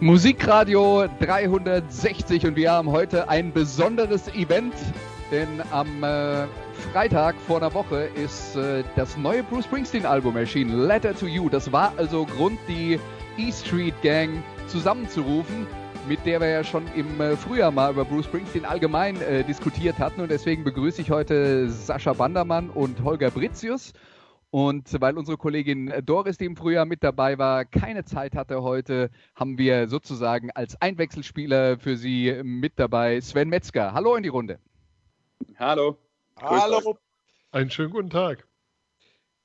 Musikradio 360 und wir haben heute ein besonderes Event, denn am äh, Freitag vor einer Woche ist äh, das neue Bruce Springsteen Album erschienen, Letter to You. Das war also Grund, die E Street Gang zusammenzurufen, mit der wir ja schon im äh, Frühjahr mal über Bruce Springsteen allgemein äh, diskutiert hatten und deswegen begrüße ich heute Sascha Bandermann und Holger Britzius. Und weil unsere Kollegin Doris, die im Frühjahr mit dabei war, keine Zeit hatte heute, haben wir sozusagen als Einwechselspieler für Sie mit dabei Sven Metzger. Hallo in die Runde. Hallo. Hallo. Einen schönen guten Tag.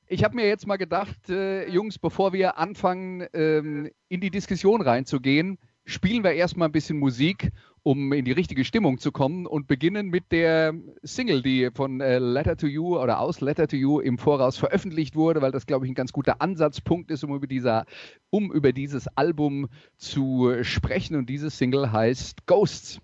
Ich habe mir jetzt mal gedacht, äh, Jungs, bevor wir anfangen, ähm, in die Diskussion reinzugehen, spielen wir erstmal ein bisschen Musik um in die richtige Stimmung zu kommen und beginnen mit der Single, die von äh, Letter to You oder aus Letter to You im Voraus veröffentlicht wurde, weil das, glaube ich, ein ganz guter Ansatzpunkt ist, um über, dieser, um über dieses Album zu sprechen. Und diese Single heißt Ghosts.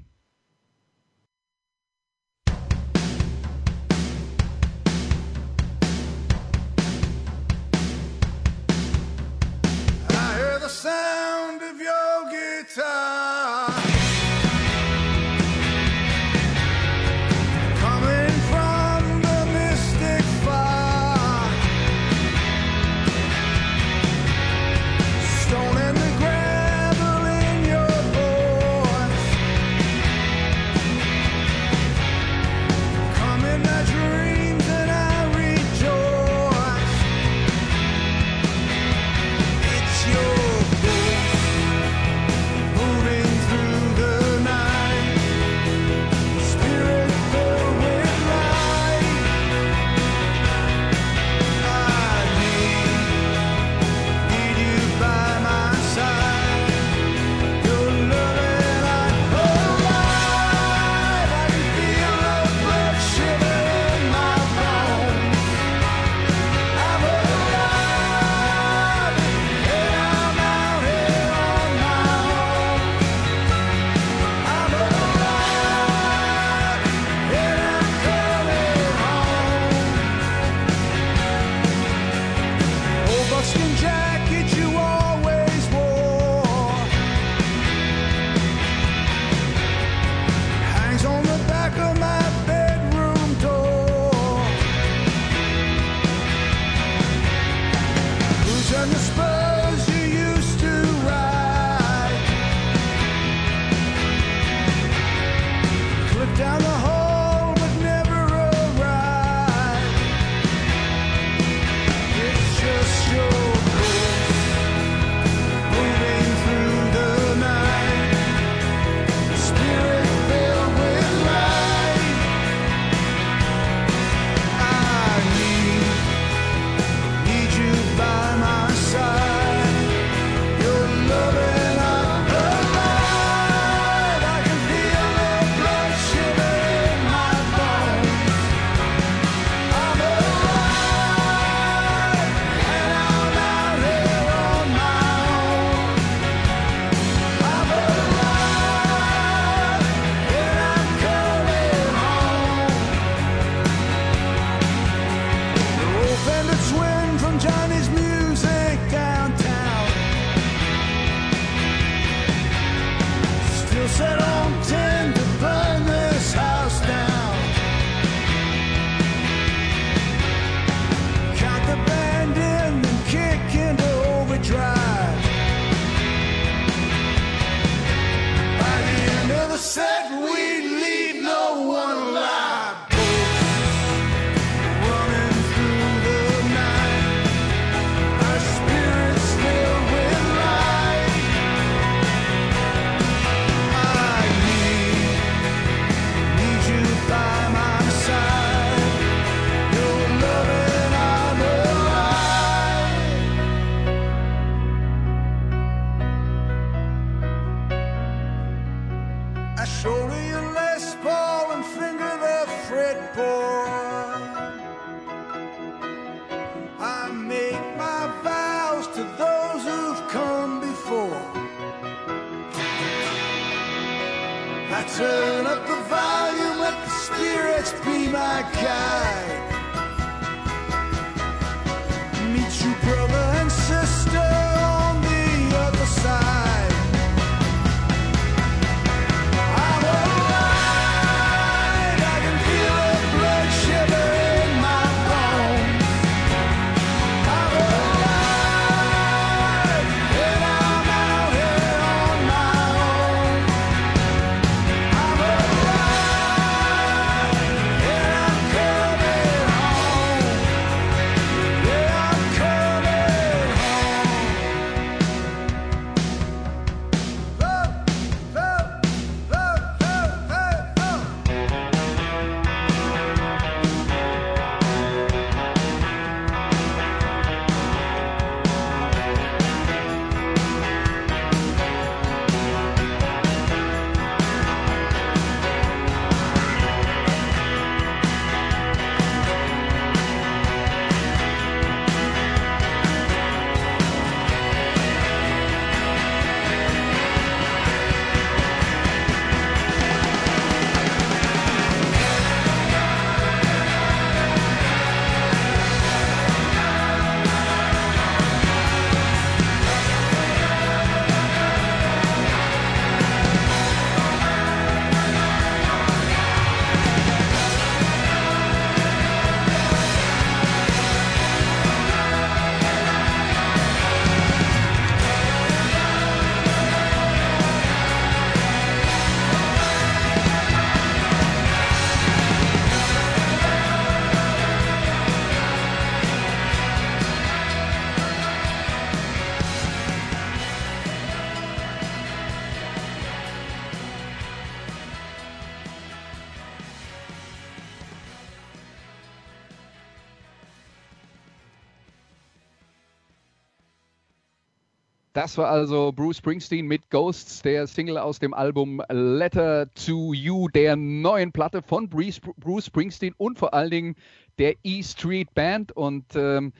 Das war also Bruce Springsteen mit Ghosts, der Single aus dem Album Letter to You, der neuen Platte von Bruce, Springsteen und vor allen Dingen der E Street Band. Und ähm,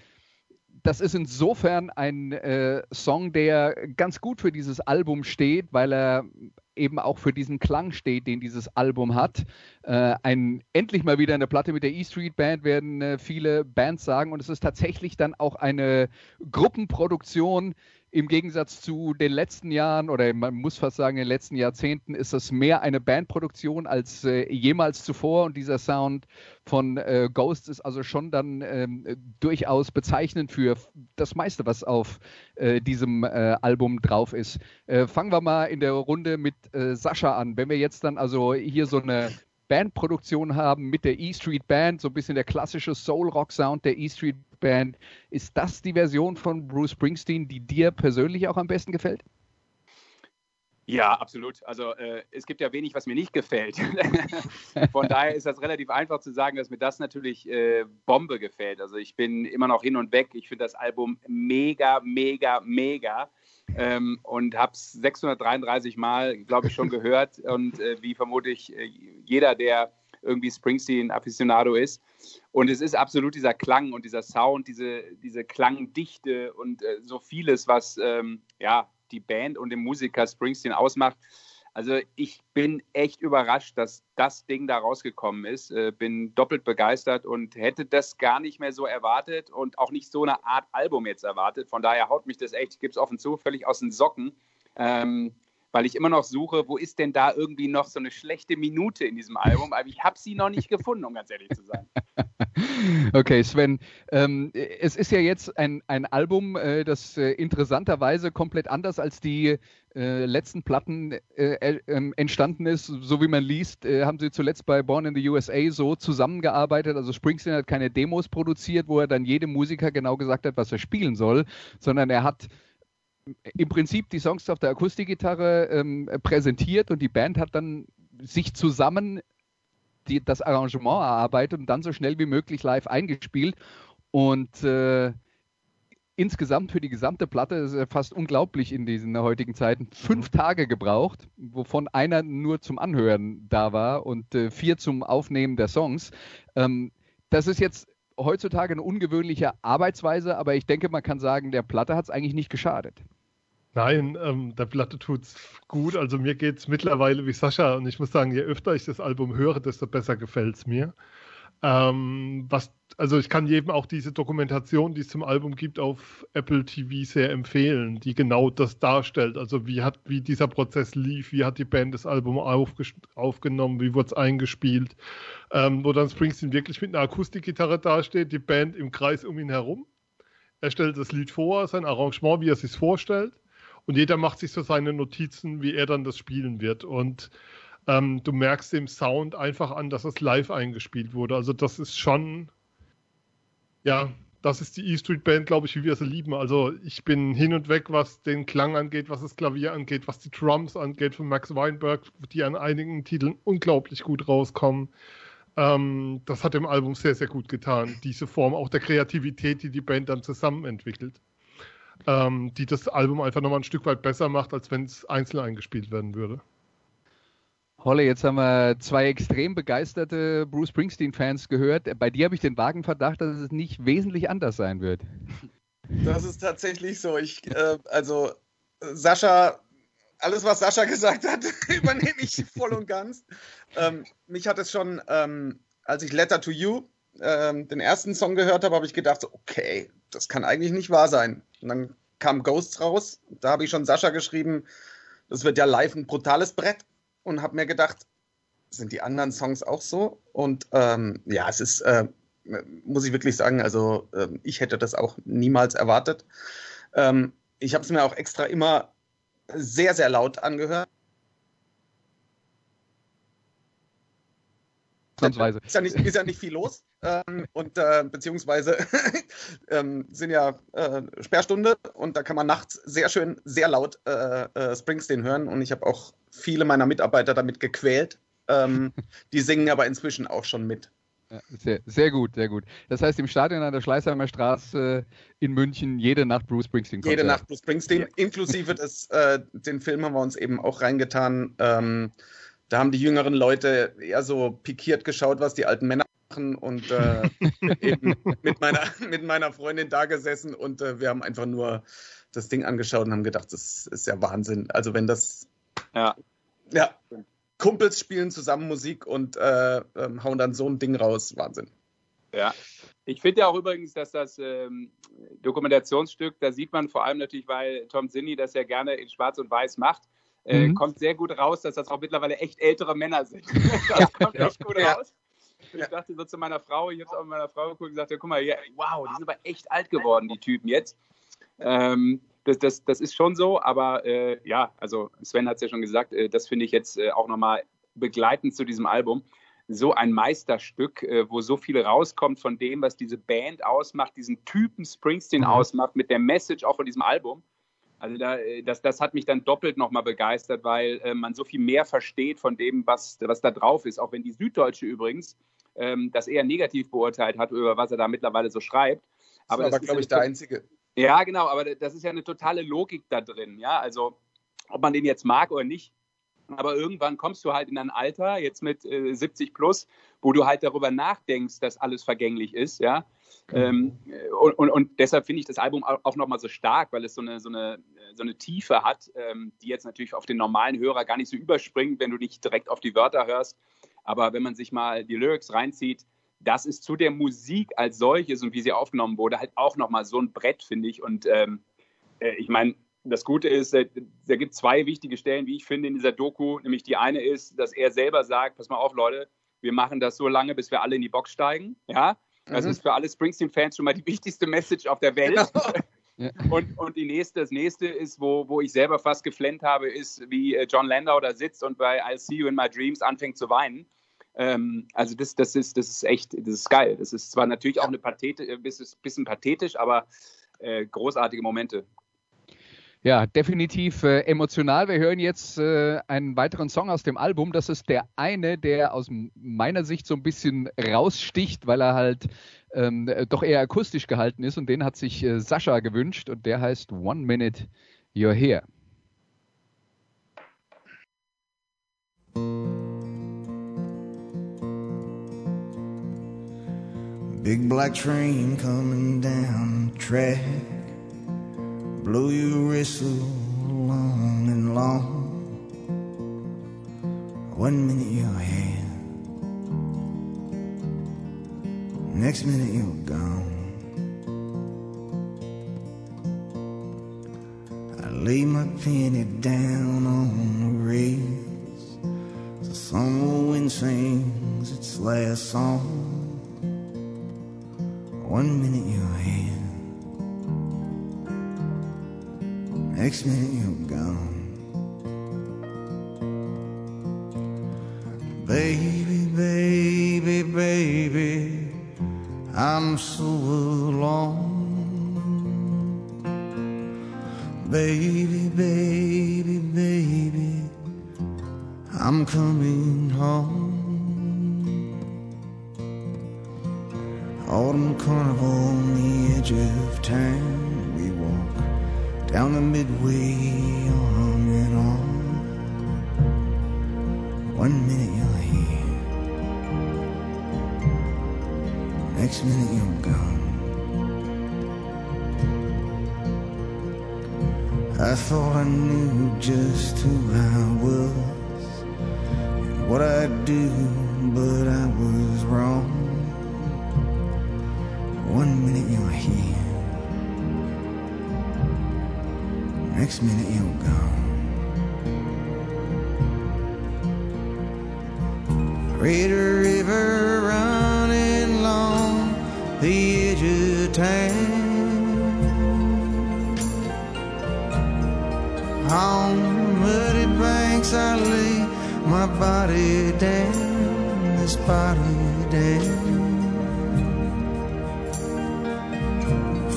das ist insofern ein äh, Song, der ganz gut für dieses Album steht, weil er eben auch für diesen Klang steht, den dieses Album hat. Äh, ein, endlich mal wieder eine Platte mit der E Street Band, werden äh, viele Bands sagen. Und es ist tatsächlich dann auch eine Gruppenproduktion, im Gegensatz zu den letzten Jahren oder man muss fast sagen, in den letzten Jahrzehnten ist das mehr eine Bandproduktion als äh, jemals zuvor und dieser Sound von äh, Ghost ist also schon dann ähm, durchaus bezeichnend für das meiste, was auf äh, diesem äh, Album drauf ist. Äh, fangen wir mal in der Runde mit äh, Sascha an. Wenn wir jetzt dann also hier so eine Bandproduktion haben mit der E Street Band, so ein bisschen der klassische Soul-Rock-Sound der E Street Band. Ist das die Version von Bruce Springsteen, die dir persönlich auch am besten gefällt? Ja, absolut. Also äh, es gibt ja wenig, was mir nicht gefällt. Von daher ist das relativ einfach zu sagen, dass mir das natürlich äh, Bombe gefällt. Also ich bin immer noch hin und weg. Ich finde das Album mega, mega, mega. Ähm, und habe es 633 Mal, glaube ich, schon gehört. Und äh, wie vermutlich äh, jeder, der irgendwie Springsteen-Afficionado ist. Und es ist absolut dieser Klang und dieser Sound, diese, diese Klangdichte und äh, so vieles, was ähm, ja, die Band und den Musiker Springsteen ausmacht. Also ich bin echt überrascht, dass das Ding da rausgekommen ist. Äh, bin doppelt begeistert und hätte das gar nicht mehr so erwartet und auch nicht so eine Art Album jetzt erwartet. Von daher haut mich das echt, ich gebe es offen zu, völlig aus den Socken. Ähm, weil ich immer noch suche, wo ist denn da irgendwie noch so eine schlechte Minute in diesem Album? Aber ich habe sie noch nicht gefunden, um ganz ehrlich zu sein. Okay, Sven, ähm, es ist ja jetzt ein, ein Album, äh, das äh, interessanterweise komplett anders als die äh, letzten Platten äh, ähm, entstanden ist. So wie man liest, äh, haben sie zuletzt bei Born in the USA so zusammengearbeitet. Also Springsteen hat keine Demos produziert, wo er dann jedem Musiker genau gesagt hat, was er spielen soll, sondern er hat im Prinzip die Songs auf der Akustikgitarre ähm, präsentiert und die Band hat dann sich zusammen die, das Arrangement erarbeitet und dann so schnell wie möglich live eingespielt. Und äh, insgesamt für die gesamte Platte, ist ja fast unglaublich in diesen heutigen Zeiten, fünf Tage gebraucht, wovon einer nur zum Anhören da war und äh, vier zum Aufnehmen der Songs. Ähm, das ist jetzt heutzutage eine ungewöhnliche Arbeitsweise, aber ich denke, man kann sagen, der Platte hat es eigentlich nicht geschadet. Nein, ähm, der Platte tut's gut. Also mir geht's mittlerweile wie Sascha und ich muss sagen, je öfter ich das Album höre, desto besser gefällt's mir. Ähm, was, also ich kann jedem auch diese Dokumentation, die es zum Album gibt, auf Apple TV sehr empfehlen, die genau das darstellt. Also wie hat, wie dieser Prozess lief, wie hat die Band das Album aufgenommen, wie wurde es eingespielt, ähm, wo dann Springsteen wirklich mit einer Akustikgitarre dasteht, die Band im Kreis um ihn herum. Er stellt das Lied vor, sein Arrangement, wie er es sich vorstellt. Und jeder macht sich so seine Notizen, wie er dann das spielen wird. Und ähm, du merkst dem Sound einfach an, dass es live eingespielt wurde. Also das ist schon, ja, das ist die E Street Band, glaube ich, wie wir sie lieben. Also ich bin hin und weg, was den Klang angeht, was das Klavier angeht, was die Drums angeht von Max Weinberg, die an einigen Titeln unglaublich gut rauskommen. Ähm, das hat dem Album sehr, sehr gut getan. Diese Form auch der Kreativität, die die Band dann zusammen entwickelt. Ähm, die das Album einfach nochmal ein Stück weit besser macht, als wenn es einzeln eingespielt werden würde. Holle, jetzt haben wir zwei extrem begeisterte Bruce Springsteen-Fans gehört. Bei dir habe ich den vagen Verdacht, dass es nicht wesentlich anders sein wird. Das ist tatsächlich so. Ich, äh, also Sascha, alles, was Sascha gesagt hat, übernehme ich voll und ganz. Ähm, mich hat es schon, ähm, als ich Letter to You, ähm, den ersten Song gehört habe, habe ich gedacht, so, okay, das kann eigentlich nicht wahr sein. Und dann kam Ghosts raus. Da habe ich schon Sascha geschrieben, das wird ja live ein brutales Brett und habe mir gedacht, sind die anderen Songs auch so? Und ähm, ja, es ist, äh, muss ich wirklich sagen, also äh, ich hätte das auch niemals erwartet. Ähm, ich habe es mir auch extra immer sehr, sehr laut angehört. Ist ja, nicht, ist ja nicht viel los. Ähm, und äh, beziehungsweise ähm, sind ja äh, Sperrstunde und da kann man nachts sehr schön, sehr laut äh, äh Springsteen hören. Und ich habe auch viele meiner Mitarbeiter damit gequält. Ähm, die singen aber inzwischen auch schon mit. Ja, sehr, sehr gut, sehr gut. Das heißt, im Stadion an der Schleißheimer Straße in München jede Nacht Bruce Springsteen. Jede Nacht Bruce Springsteen, ja. inklusive des, äh, den Film haben wir uns eben auch reingetan. Da haben die jüngeren Leute eher so pikiert geschaut, was die alten Männer machen und äh, eben mit meiner, mit meiner Freundin da gesessen und äh, wir haben einfach nur das Ding angeschaut und haben gedacht, das ist ja Wahnsinn. Also wenn das ja. Ja. Kumpels spielen zusammen Musik und äh, ähm, hauen dann so ein Ding raus. Wahnsinn. Ja. Ich finde ja auch übrigens, dass das ähm, Dokumentationsstück, da sieht man vor allem natürlich, weil Tom Sinny das ja gerne in Schwarz und Weiß macht, äh, mhm. kommt sehr gut raus, dass das auch mittlerweile echt ältere Männer sind. das ja. kommt echt gut ja. raus. Ich ja. dachte so zu meiner Frau, ich habe es auch mit meiner Frau geguckt und gesagt, ja, guck mal, wow, die sind aber echt alt geworden, die Typen jetzt. Ähm, das, das, das ist schon so, aber äh, ja, also Sven hat es ja schon gesagt, äh, das finde ich jetzt äh, auch nochmal begleitend zu diesem Album. So ein Meisterstück, äh, wo so viel rauskommt von dem, was diese Band ausmacht, diesen Typen Springsteen mhm. ausmacht, mit der Message auch von diesem Album. Also da, äh, das, das hat mich dann doppelt nochmal begeistert, weil äh, man so viel mehr versteht von dem, was, was da drauf ist. Auch wenn die Süddeutsche übrigens ähm, das eher negativ beurteilt hat, über was er da mittlerweile so schreibt. Aber das war, glaube ich, der einzige. Ja, genau, aber das ist ja eine totale Logik da drin, ja. Also, ob man den jetzt mag oder nicht, aber irgendwann kommst du halt in ein Alter, jetzt mit äh, 70 plus, wo du halt darüber nachdenkst, dass alles vergänglich ist, ja. Mhm. Ähm, und, und, und, deshalb finde ich das Album auch, auch nochmal so stark, weil es so eine, so eine, so eine Tiefe hat, ähm, die jetzt natürlich auf den normalen Hörer gar nicht so überspringt, wenn du nicht direkt auf die Wörter hörst. Aber wenn man sich mal die Lyrics reinzieht, das ist zu der Musik als solches und wie sie aufgenommen wurde, halt auch nochmal so ein Brett, finde ich. Und ähm, äh, ich meine, das Gute ist, da gibt es zwei wichtige Stellen, wie ich finde, in dieser Doku. Nämlich die eine ist, dass er selber sagt, pass mal auf, Leute, wir machen das so lange, bis wir alle in die Box steigen. Ja, das mhm. ist für alle Springsteen-Fans schon mal die wichtigste Message auf der Welt. Genau. Und, und die nächste, das nächste ist, wo, wo ich selber fast geflennt habe, ist, wie äh, John Landau da sitzt und bei I'll See You in My Dreams anfängt zu weinen. Ähm, also das, das, ist, das ist echt, das ist geil. Das ist zwar natürlich auch eine Pathete, äh, bisschen, bisschen pathetisch, aber äh, großartige Momente. Ja, definitiv äh, emotional. Wir hören jetzt äh, einen weiteren Song aus dem Album. Das ist der eine, der aus meiner Sicht so ein bisschen raussticht, weil er halt ähm, doch eher akustisch gehalten ist und den hat sich äh, Sascha gewünscht und der heißt One Minute You're Here. Big black train coming down the track. Blow your whistle long and long. One minute you're here, next minute you're gone. I lay my penny down on the rails. The summer wind sings its last song. One minute you're here, next minute you're gone. Baby, baby, baby, I'm so alone. Baby, muddy banks I lay my body down, this body down.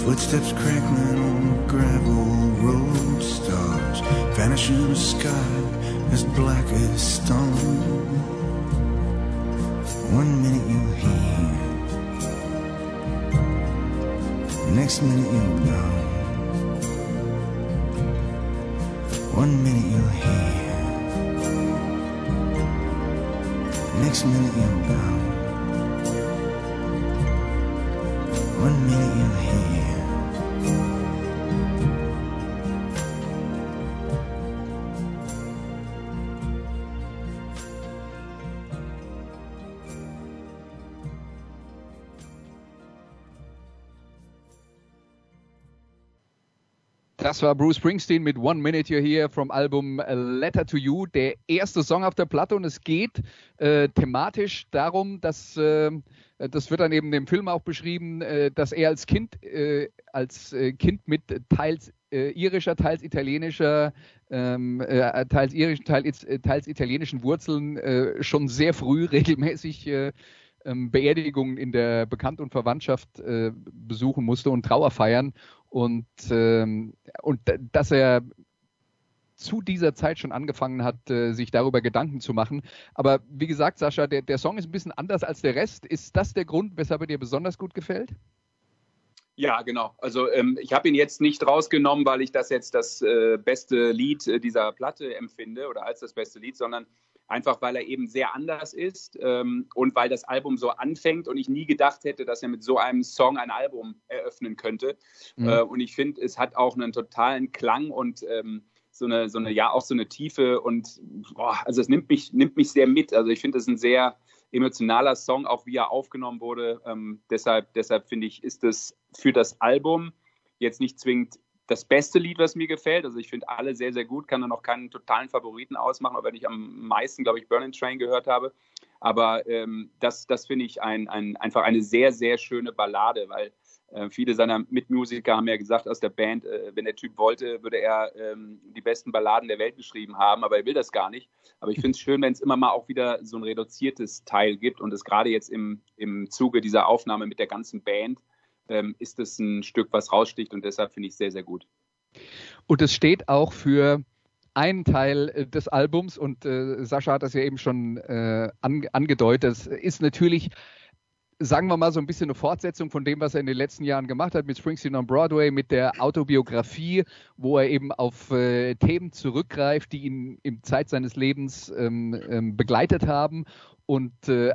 Footsteps crackling on the gravel road, stars vanish in the sky as black as stone. One minute you're here, next minute you're gone. One minute you're here, next minute you're gone. One minute you're here. Das war Bruce Springsteen mit One Minute You're Here vom Album A Letter to You, der erste Song auf der Platte und es geht äh, thematisch darum, dass äh, das wird dann eben im Film auch beschrieben, äh, dass er als Kind äh, als äh, Kind mit teils äh, irischer, teils italienischer, ähm, äh, teils irischen, teils, teils italienischen Wurzeln schon sehr früh regelmäßig äh, ähm, Beerdigungen in der Bekannt- und Verwandtschaft besuchen musste und Trauer feiern und, ähm, und dass er zu dieser Zeit schon angefangen hat, äh, sich darüber Gedanken zu machen. Aber wie gesagt, Sascha, der, der Song ist ein bisschen anders als der Rest. Ist das der Grund, weshalb er dir besonders gut gefällt? Ja, genau. Also ähm, ich habe ihn jetzt nicht rausgenommen, weil ich das jetzt das äh, beste Lied äh, dieser Platte empfinde oder als das beste Lied, sondern einfach, weil er eben sehr anders ist ähm, und weil das Album so anfängt und ich nie gedacht hätte, dass er mit so einem Song ein Album eröffnen könnte. Mhm. Äh, und ich finde, es hat auch einen totalen Klang und ähm, so eine, so eine, ja, auch so eine Tiefe und boah, also es nimmt mich, nimmt mich sehr mit. Also ich finde, es ist ein sehr emotionaler Song, auch wie er aufgenommen wurde. Ähm, deshalb, deshalb finde ich, ist es für das Album jetzt nicht zwingend das beste Lied, was mir gefällt. Also ich finde alle sehr, sehr gut, kann da noch keinen totalen Favoriten ausmachen, aber wenn ich am meisten, glaube ich, Burning Train gehört habe. Aber ähm, das, das finde ich ein, ein, einfach eine sehr, sehr schöne Ballade, weil äh, viele seiner Mitmusiker haben ja gesagt aus der Band, äh, wenn der Typ wollte, würde er ähm, die besten Balladen der Welt geschrieben haben, aber er will das gar nicht. Aber ich finde es schön, wenn es immer mal auch wieder so ein reduziertes Teil gibt und es gerade jetzt im, im Zuge dieser Aufnahme mit der ganzen Band ähm, ist es ein Stück, was raussticht und deshalb finde ich es sehr, sehr gut. Und es steht auch für einen Teil äh, des Albums und äh, Sascha hat das ja eben schon äh, an, angedeutet. Es ist natürlich sagen wir mal, so ein bisschen eine Fortsetzung von dem, was er in den letzten Jahren gemacht hat mit Springsteen on Broadway, mit der Autobiografie, wo er eben auf äh, Themen zurückgreift, die ihn im Zeit seines Lebens ähm, ähm, begleitet haben. Und äh,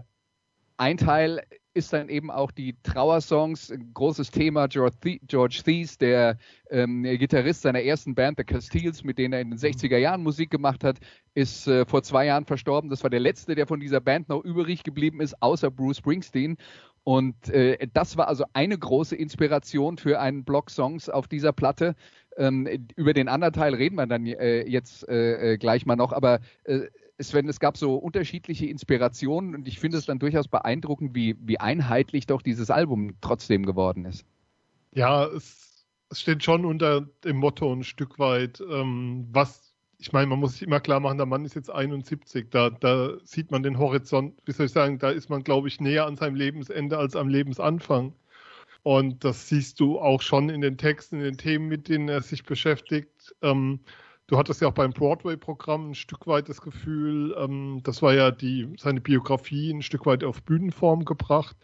ein Teil ist dann eben auch die Trauersongs, ein großes Thema. George, Thies, der ähm, Gitarrist seiner ersten Band, The Castiles, mit denen er in den 60er Jahren Musik gemacht hat, ist äh, vor zwei Jahren verstorben. Das war der letzte, der von dieser Band noch übrig geblieben ist, außer Bruce Springsteen. Und äh, das war also eine große Inspiration für einen Block Songs auf dieser Platte. Ähm, über den anderen Teil reden wir dann äh, jetzt äh, äh, gleich mal noch, aber äh, Sven, es gab so unterschiedliche Inspirationen und ich finde es dann durchaus beeindruckend, wie, wie einheitlich doch dieses Album trotzdem geworden ist. Ja, es, es steht schon unter dem Motto ein Stück weit, ähm, was, ich meine, man muss sich immer klar machen, der Mann ist jetzt 71, da, da sieht man den Horizont, wie soll ich sagen, da ist man, glaube ich, näher an seinem Lebensende als am Lebensanfang. Und das siehst du auch schon in den Texten, in den Themen, mit denen er sich beschäftigt. Ähm, Du hattest ja auch beim Broadway-Programm ein Stück weit das Gefühl, ähm, das war ja die, seine Biografie ein Stück weit auf Bühnenform gebracht.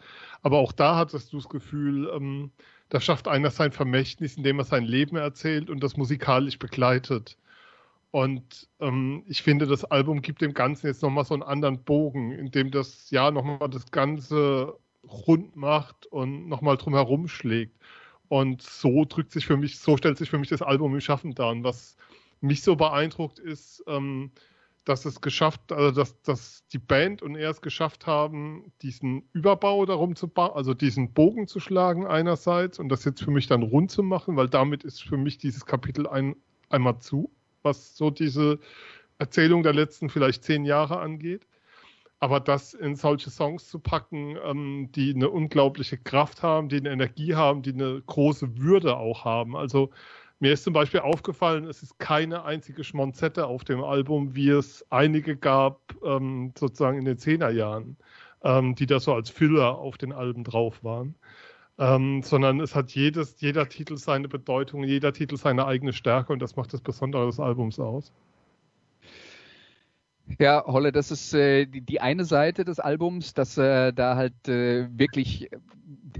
Aber auch da hattest du das Gefühl, ähm, da schafft einer sein Vermächtnis, indem er sein Leben erzählt und das musikalisch begleitet. Und ähm, ich finde, das Album gibt dem Ganzen jetzt nochmal so einen anderen Bogen, indem das ja nochmal das Ganze rund macht und nochmal drumherum schlägt. Und so drückt sich für mich, so stellt sich für mich das Album im Schaffen dar. Und was mich so beeindruckt ist, ähm, dass es geschafft, also dass, dass die Band und er es geschafft haben, diesen Überbau darum zu bauen, also diesen Bogen zu schlagen einerseits und das jetzt für mich dann rund zu machen, weil damit ist für mich dieses Kapitel ein, einmal zu, was so diese Erzählung der letzten vielleicht zehn Jahre angeht. Aber das in solche Songs zu packen, ähm, die eine unglaubliche Kraft haben, die eine Energie haben, die eine große Würde auch haben. Also mir ist zum Beispiel aufgefallen, es ist keine einzige Schmonzette auf dem Album, wie es einige gab, ähm, sozusagen in den Zehnerjahren, ähm, die da so als Filler auf den Alben drauf waren. Ähm, sondern es hat jedes, jeder Titel seine Bedeutung, jeder Titel seine eigene Stärke und das macht das Besondere des Albums aus. Ja, Holle, das ist äh, die, die, eine Seite des Albums, dass er äh, da halt äh, wirklich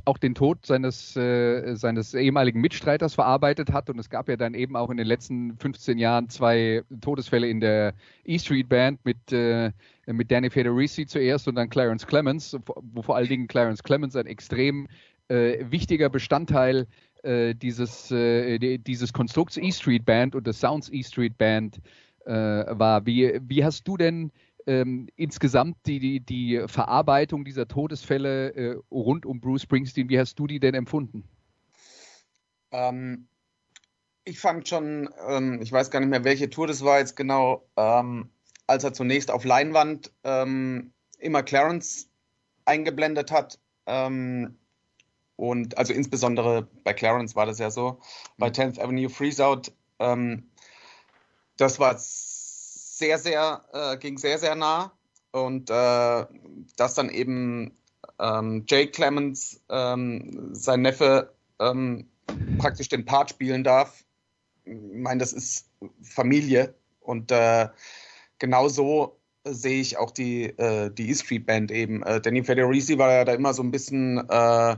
auch den Tod seines, äh, seines ehemaligen Mitstreiters verarbeitet hat. Und es gab ja dann eben auch in den letzten 15 Jahren zwei Todesfälle in der E Street Band mit, äh, mit Danny Federici zuerst und dann Clarence Clemens, wo vor allen Dingen Clarence Clemens ein extrem äh, wichtiger Bestandteil dieses, dieses Konstrukts E Street Band und des Sounds E Street Band äh, war. Wie, wie hast du denn ähm, insgesamt die, die, die, Verarbeitung dieser Todesfälle äh, rund um Bruce Springsteen, wie hast du die denn empfunden? Ähm, ich fand schon, ähm, ich weiß gar nicht mehr, welche Tour das war jetzt genau, ähm, als er zunächst auf Leinwand ähm, immer Clarence eingeblendet hat. Ähm, und also insbesondere bei Clarence war das ja so, bei 10th mhm. Avenue Freezeout, das war sehr, sehr, äh, ging sehr, sehr nah. Und äh, dass dann eben ähm, Jay Clemens, ähm, sein Neffe, ähm, praktisch den Part spielen darf. Ich meine, das ist Familie. Und äh, genau so sehe ich auch die, äh, die E-Street Band eben. Äh, Danny Federici war ja da immer so ein bisschen äh,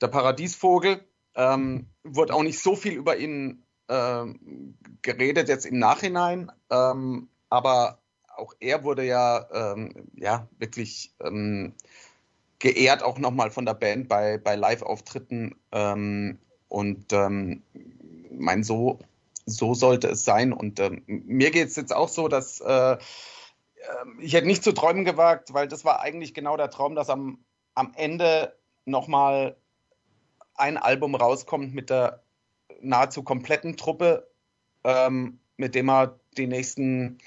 der Paradiesvogel. Ähm, wurde auch nicht so viel über ihn äh, geredet jetzt im Nachhinein. Ähm, aber auch er wurde ja, ähm, ja wirklich ähm, geehrt, auch nochmal von der Band bei, bei Live-Auftritten. Ähm, und ähm, mein, so, so sollte es sein. Und ähm, mir geht es jetzt auch so, dass äh, ähm, ich hätte nicht zu träumen gewagt, weil das war eigentlich genau der Traum, dass am, am Ende nochmal ein Album rauskommt mit der nahezu kompletten Truppe, ähm, mit dem er die nächsten,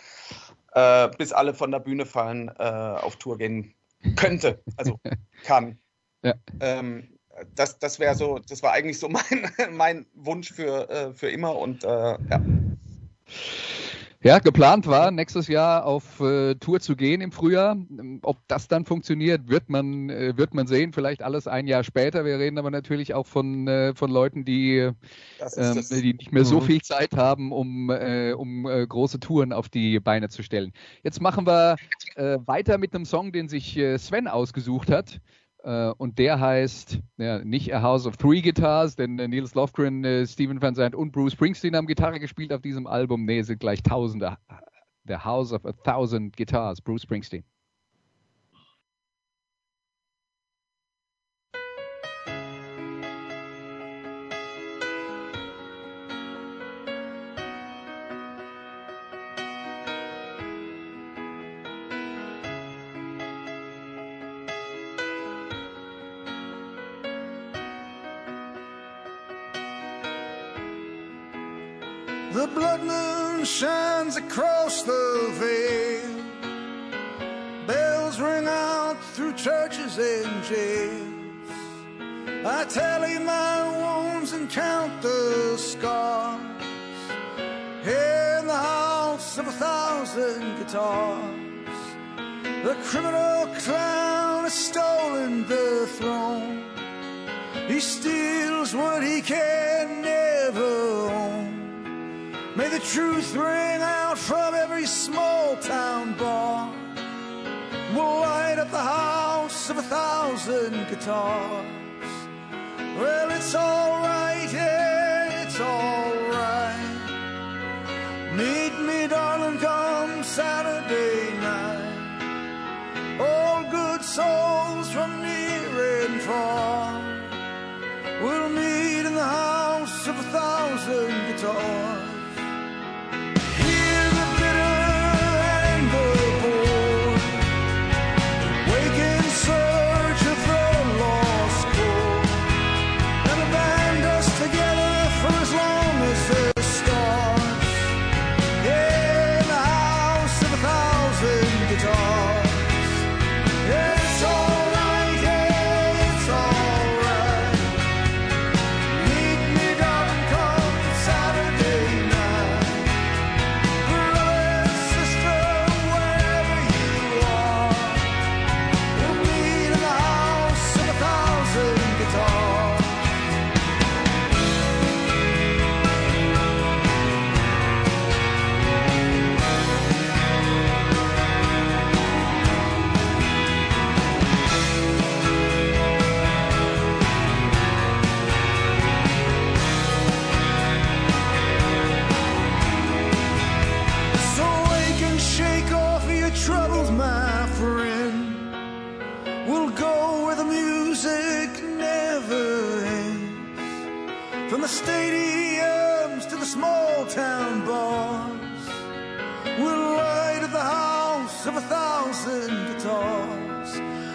äh, bis alle von der Bühne fallen, äh, auf Tour gehen könnte, also kann. Ja. Ähm, das, das wäre so, das war eigentlich so mein, mein Wunsch für, äh, für immer und äh, ja. Ja, geplant war, nächstes Jahr auf äh, Tour zu gehen im Frühjahr. Ob das dann funktioniert, wird man, äh, wird man sehen. Vielleicht alles ein Jahr später. Wir reden aber natürlich auch von, äh, von Leuten, die, ähm, die nicht mehr so mhm. viel Zeit haben, um, äh, um äh, große Touren auf die Beine zu stellen. Jetzt machen wir äh, weiter mit einem Song, den sich Sven ausgesucht hat. Äh, und der heißt ja, nicht A House of Three Guitars, denn äh, Niels Lofgren, äh, Stephen Van Zandt und Bruce Springsteen haben Gitarre gespielt auf diesem Album. Nee, sind gleich Tausende. The House of a Thousand Guitars, Bruce Springsteen. The blood moon shines across the veil. Bells ring out through churches and jails. I tally my wounds and count the scars. In the house of a thousand guitars, the criminal clown has stolen the throne. He steals what he can. May the truth ring out from every small town bar. We'll light up the house of a thousand guitars. Well, it's alright, yeah, it's alright. Meet me, darling, come Saturday night. All good souls from near and far. We'll meet in the house of a thousand guitars. Music never ends. From the stadiums to the small town bars. We'll light at the house of a thousand guitars.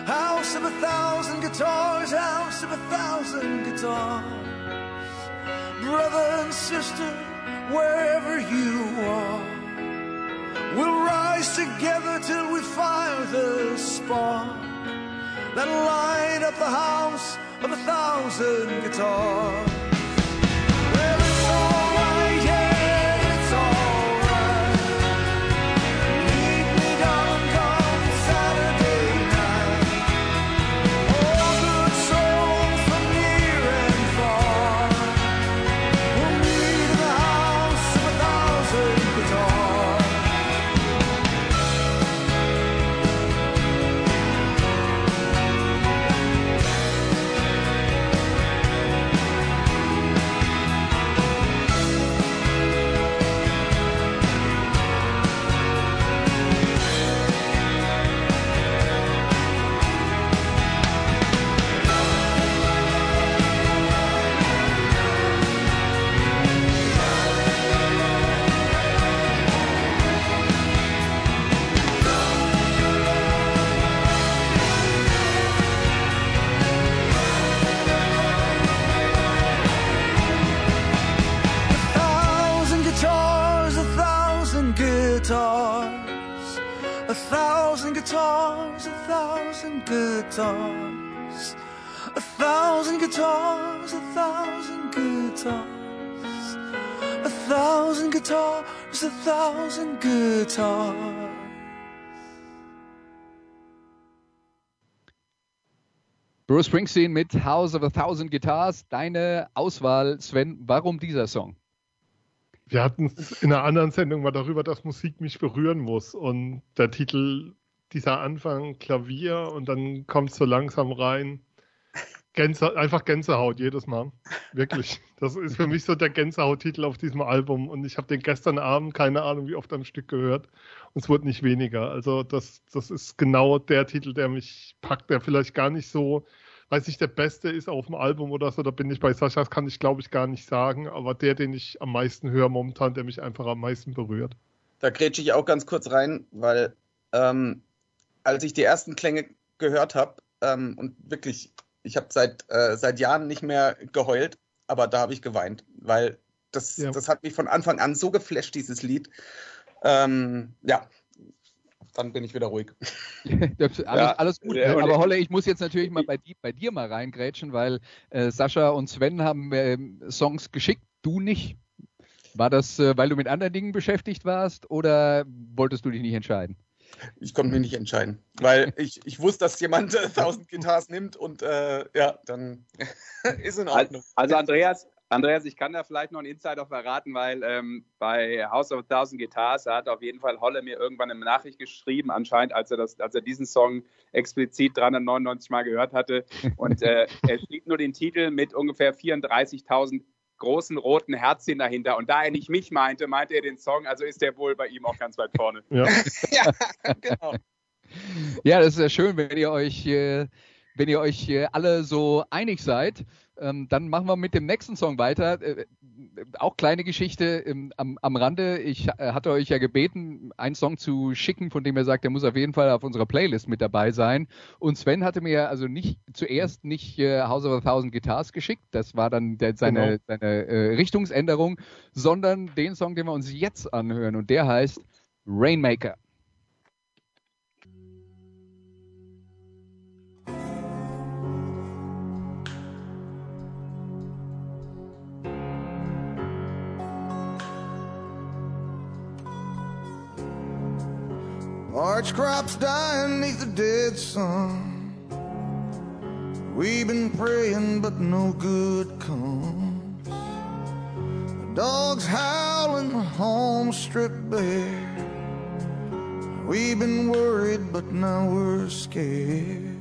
House of a thousand guitars, house of a thousand guitars. Brother and sister, wherever you are. We'll rise together till we fire the spark that'll light up the house of a thousand guitars. Guitars, a thousand guitars, a thousand guitars, a thousand guitars, a thousand guitars, a thousand guitars. Bruce Springsteen mit House of a Thousand Guitars. Deine Auswahl, Sven, warum dieser Song? Wir hatten es in einer anderen Sendung mal darüber, dass Musik mich berühren muss. Und der Titel dieser Anfang Klavier und dann kommt es so langsam rein. Gänse, einfach Gänsehaut jedes Mal. Wirklich. Das ist für mich so der Gänsehaut-Titel auf diesem Album. Und ich habe den gestern Abend, keine Ahnung wie oft am Stück gehört. Und es wurde nicht weniger. Also das, das ist genau der Titel, der mich packt, der vielleicht gar nicht so, weiß nicht, der beste ist auf dem Album oder so. Da bin ich bei Sascha, das kann ich glaube ich gar nicht sagen. Aber der, den ich am meisten höre momentan, der mich einfach am meisten berührt. Da grätsche ich auch ganz kurz rein, weil ähm, als ich die ersten Klänge gehört habe ähm, und wirklich ich habe seit, äh, seit Jahren nicht mehr geheult, aber da habe ich geweint, weil das, ja. das hat mich von Anfang an so geflasht, dieses Lied. Ähm, ja, dann bin ich wieder ruhig. alles, ja. alles, gut. Ja, aber Holle, ich muss jetzt natürlich mal bei, die, bei dir mal reingrätschen, weil äh, Sascha und Sven haben äh, Songs geschickt, du nicht. War das, äh, weil du mit anderen Dingen beschäftigt warst oder wolltest du dich nicht entscheiden? Ich konnte mich nicht entscheiden, weil ich, ich wusste, dass jemand äh, 1000 Guitars nimmt und äh, ja, dann ist in Ordnung. Also Andreas, Andreas, ich kann da vielleicht noch einen Insider verraten, weil ähm, bei House of a Thousand Guitars hat auf jeden Fall Holle mir irgendwann eine Nachricht geschrieben, anscheinend, als er, das, als er diesen Song explizit 399 Mal gehört hatte. Und äh, er schrieb nur den Titel mit ungefähr 34.000 großen roten Herzchen dahinter. Und da er nicht mich meinte, meinte er den Song, also ist der wohl bei ihm auch ganz weit vorne. Ja, ja genau. Ja, das ist ja schön, wenn ihr euch, äh, wenn ihr euch äh, alle so einig seid. Ähm, dann machen wir mit dem nächsten Song weiter. Äh, auch kleine Geschichte ähm, am, am Rande. Ich äh, hatte euch ja gebeten, einen Song zu schicken, von dem er sagt, der muss auf jeden Fall auf unserer Playlist mit dabei sein. Und Sven hatte mir also nicht zuerst nicht äh, House of a Thousand Guitars geschickt, das war dann der, seine, genau. seine äh, Richtungsänderung, sondern den Song, den wir uns jetzt anhören. Und der heißt Rainmaker. March crops dying neath the dead sun. We've been praying, but no good comes. The dogs howling, the home stripped bare. We've been worried, but now we're scared.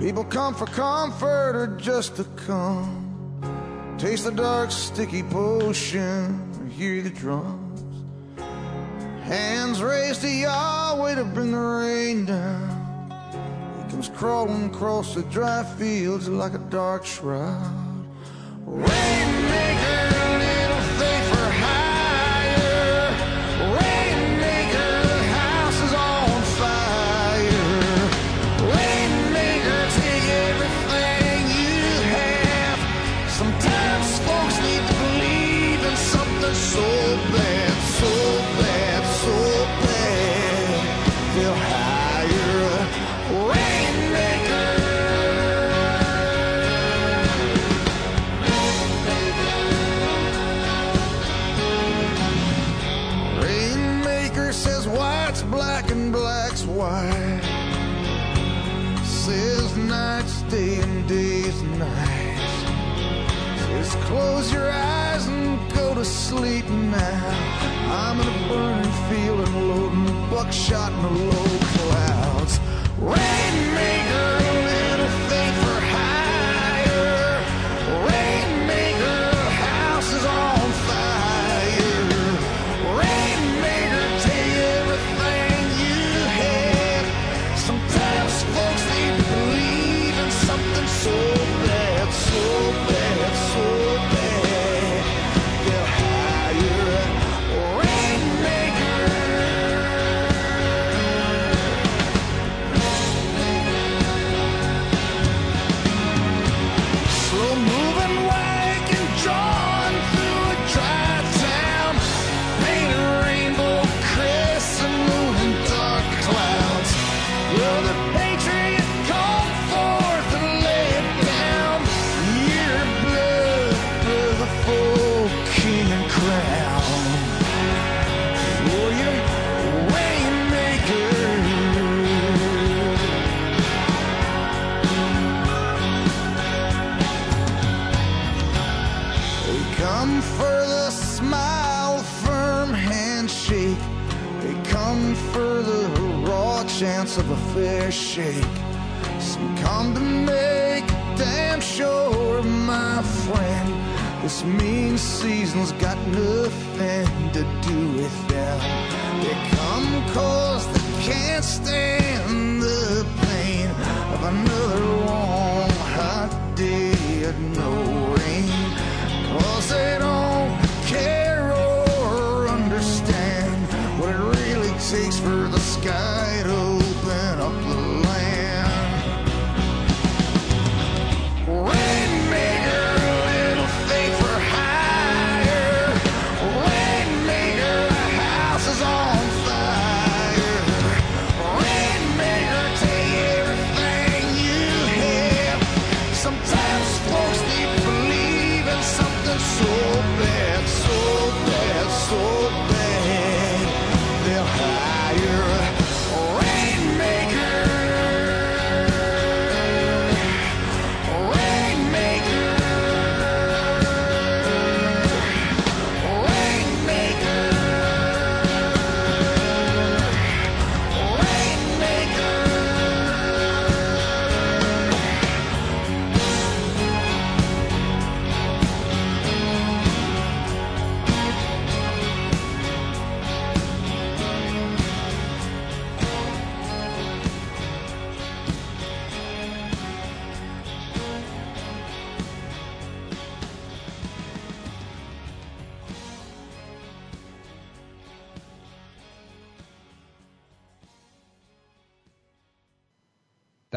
People come for comfort or just to come. Taste the dark, sticky potion, hear the drums. Hands raised to Yahweh to bring the rain down. He comes crawling across the dry fields like a dark shroud. Close your eyes and go to sleep now. I'm in a burning field and loading buckshot in the low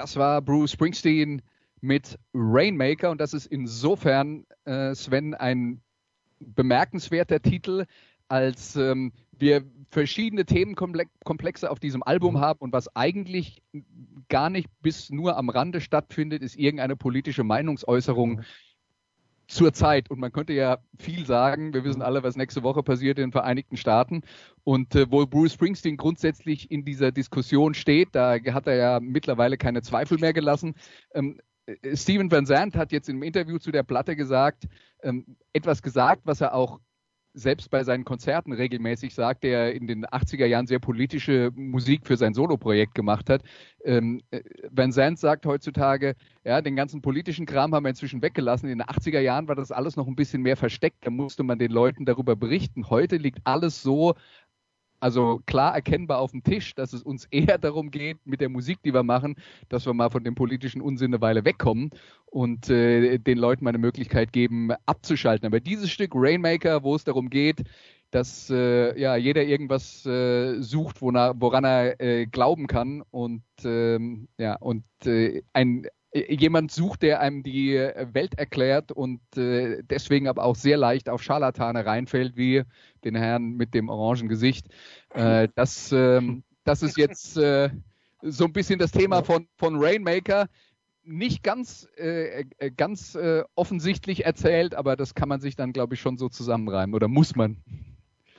Das war Bruce Springsteen mit Rainmaker. Und das ist insofern, äh, Sven, ein bemerkenswerter Titel, als ähm, wir verschiedene Themenkomplexe auf diesem Album haben. Und was eigentlich gar nicht bis nur am Rande stattfindet, ist irgendeine politische Meinungsäußerung zur Zeit. Und man könnte ja viel sagen. Wir wissen alle, was nächste Woche passiert in den Vereinigten Staaten. Und äh, wo Bruce Springsteen grundsätzlich in dieser Diskussion steht, da hat er ja mittlerweile keine Zweifel mehr gelassen. Ähm, äh, Steven Van Zandt hat jetzt im Interview zu der Platte gesagt, ähm, etwas gesagt, was er auch selbst bei seinen Konzerten regelmäßig sagt, der in den 80er Jahren sehr politische Musik für sein Soloprojekt gemacht hat. Ähm, äh, Van Zandt sagt heutzutage, ja, den ganzen politischen Kram haben wir inzwischen weggelassen. In den 80er Jahren war das alles noch ein bisschen mehr versteckt. Da musste man den Leuten darüber berichten. Heute liegt alles so also klar erkennbar auf dem Tisch, dass es uns eher darum geht, mit der Musik, die wir machen, dass wir mal von dem politischen Unsinn eine Weile wegkommen und äh, den Leuten mal eine Möglichkeit geben, abzuschalten. Aber dieses Stück Rainmaker, wo es darum geht, dass äh, ja, jeder irgendwas äh, sucht, wona, woran er äh, glauben kann und, ähm, ja, und äh, ein, jemand sucht, der einem die Welt erklärt und äh, deswegen aber auch sehr leicht auf Scharlatane reinfällt, wie den Herrn mit dem orangen Gesicht. Äh, das, ähm, das ist jetzt äh, so ein bisschen das Thema von, von Rainmaker. Nicht ganz, äh, äh, ganz äh, offensichtlich erzählt, aber das kann man sich dann, glaube ich, schon so zusammenreimen oder muss man.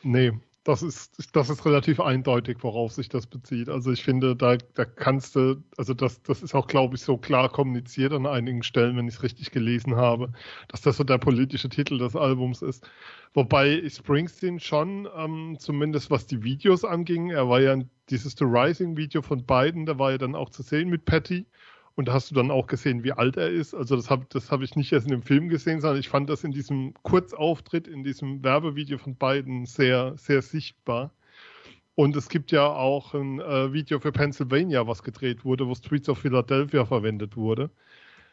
Nee, das ist, das ist relativ eindeutig, worauf sich das bezieht. Also ich finde, da, da kannst du, also das, das ist auch, glaube ich, so klar kommuniziert an einigen Stellen, wenn ich es richtig gelesen habe, dass das so der politische Titel des Albums ist. Wobei Springsteen schon, ähm, zumindest was die Videos anging, er war ja in dieses The Rising Video von beiden, da war ja dann auch zu sehen mit Patty. Und da hast du dann auch gesehen, wie alt er ist. Also das habe das hab ich nicht erst in dem Film gesehen, sondern ich fand das in diesem Kurzauftritt, in diesem Werbevideo von beiden sehr, sehr sichtbar. Und es gibt ja auch ein äh, Video für Pennsylvania, was gedreht wurde, wo Streets of Philadelphia verwendet wurde.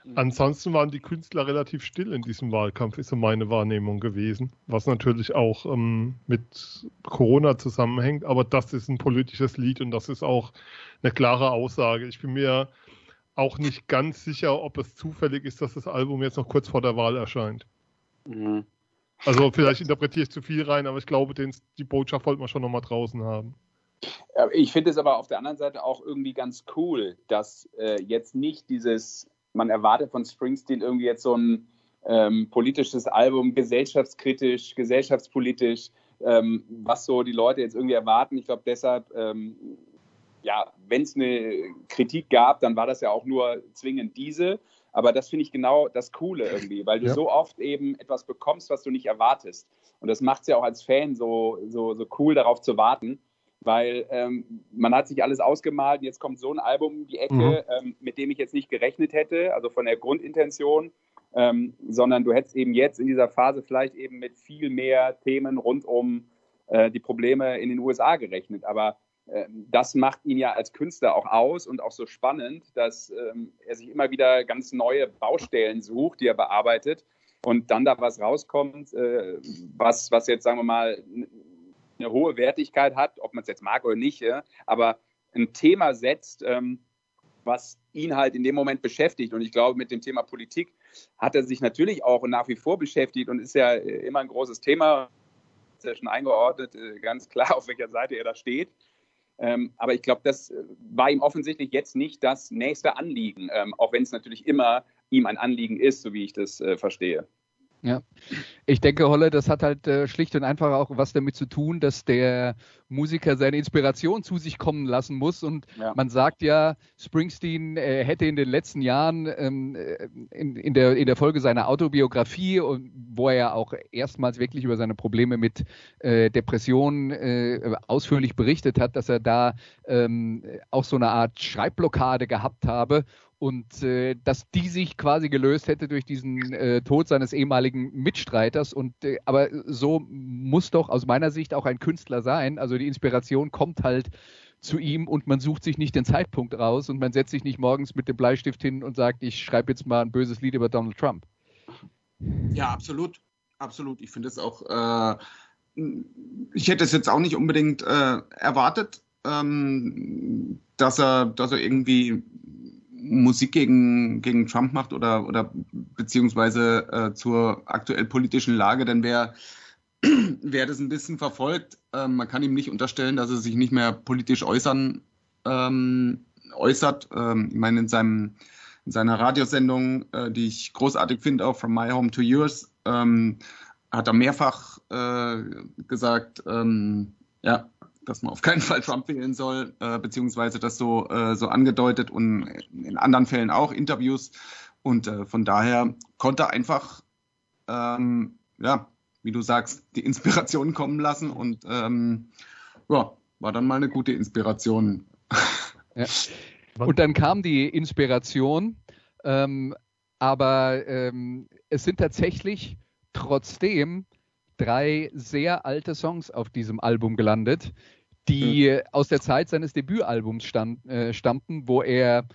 Mhm. Ansonsten waren die Künstler relativ still in diesem Wahlkampf, ist so meine Wahrnehmung gewesen. Was natürlich auch ähm, mit Corona zusammenhängt. Aber das ist ein politisches Lied und das ist auch eine klare Aussage. Ich bin mir auch nicht ganz sicher, ob es zufällig ist, dass das Album jetzt noch kurz vor der Wahl erscheint. Mhm. Also vielleicht interpretiere ich zu viel rein, aber ich glaube, den, die Botschaft wollten wir schon nochmal draußen haben. Ich finde es aber auf der anderen Seite auch irgendwie ganz cool, dass äh, jetzt nicht dieses, man erwartet von Springsteen irgendwie jetzt so ein ähm, politisches Album, gesellschaftskritisch, gesellschaftspolitisch, ähm, was so die Leute jetzt irgendwie erwarten. Ich glaube deshalb ähm, ja, wenn es eine Kritik gab, dann war das ja auch nur zwingend diese. Aber das finde ich genau das Coole irgendwie, weil du ja. so oft eben etwas bekommst, was du nicht erwartest. Und das macht es ja auch als Fan so, so, so cool, darauf zu warten. weil ähm, man hat sich alles ausgemalt. Jetzt kommt so ein Album um die Ecke, mhm. ähm, mit dem ich jetzt nicht gerechnet hätte, also von der Grundintention, ähm, sondern du hättest eben jetzt in dieser Phase vielleicht eben mit viel mehr Themen rund um äh, die Probleme in den USA gerechnet. Aber das macht ihn ja als Künstler auch aus und auch so spannend, dass ähm, er sich immer wieder ganz neue Baustellen sucht, die er bearbeitet und dann da was rauskommt, äh, was, was jetzt, sagen wir mal, eine hohe Wertigkeit hat, ob man es jetzt mag oder nicht, ja, aber ein Thema setzt, ähm, was ihn halt in dem Moment beschäftigt. Und ich glaube, mit dem Thema Politik hat er sich natürlich auch nach wie vor beschäftigt und ist ja äh, immer ein großes Thema. Ist ja schon eingeordnet, äh, ganz klar, auf welcher Seite er da steht. Ähm, aber ich glaube, das äh, war ihm offensichtlich jetzt nicht das nächste Anliegen, ähm, auch wenn es natürlich immer ihm ein Anliegen ist, so wie ich das äh, verstehe. Ja, ich denke, Holle, das hat halt äh, schlicht und einfach auch was damit zu tun, dass der Musiker seine Inspiration zu sich kommen lassen muss. Und ja. man sagt ja, Springsteen äh, hätte in den letzten Jahren ähm, äh, in, in, der, in der Folge seiner Autobiografie, wo er ja auch erstmals wirklich über seine Probleme mit äh, Depressionen äh, ausführlich berichtet hat, dass er da ähm, auch so eine Art Schreibblockade gehabt habe und äh, dass die sich quasi gelöst hätte durch diesen äh, Tod seines ehemaligen Mitstreiters. Und äh, aber so muss doch aus meiner Sicht auch ein Künstler sein. Also die Inspiration kommt halt zu ihm und man sucht sich nicht den Zeitpunkt raus und man setzt sich nicht morgens mit dem Bleistift hin und sagt, ich schreibe jetzt mal ein böses Lied über Donald Trump. Ja, absolut, absolut. Ich finde es auch. Äh, ich hätte es jetzt auch nicht unbedingt äh, erwartet, ähm, dass er, dass er irgendwie Musik gegen, gegen Trump macht oder, oder beziehungsweise äh, zur aktuell politischen Lage, dann wäre wer das ein bisschen verfolgt, ähm, man kann ihm nicht unterstellen, dass er sich nicht mehr politisch äußern ähm, äußert. Ähm, ich meine, in, seinem, in seiner Radiosendung, äh, die ich großartig finde, auch From My Home to Yours, ähm, hat er mehrfach äh, gesagt, ähm, ja, dass man auf keinen Fall Trump wählen soll, äh, beziehungsweise das so, äh, so angedeutet und in anderen Fällen auch Interviews. Und äh, von daher konnte einfach, ähm, ja, wie du sagst, die Inspiration kommen lassen und ähm, ja, war dann mal eine gute Inspiration. Ja. Und dann kam die Inspiration, ähm, aber ähm, es sind tatsächlich trotzdem drei sehr alte Songs auf diesem Album gelandet, die mhm. aus der Zeit seines Debütalbums stand, äh, stammten, wo er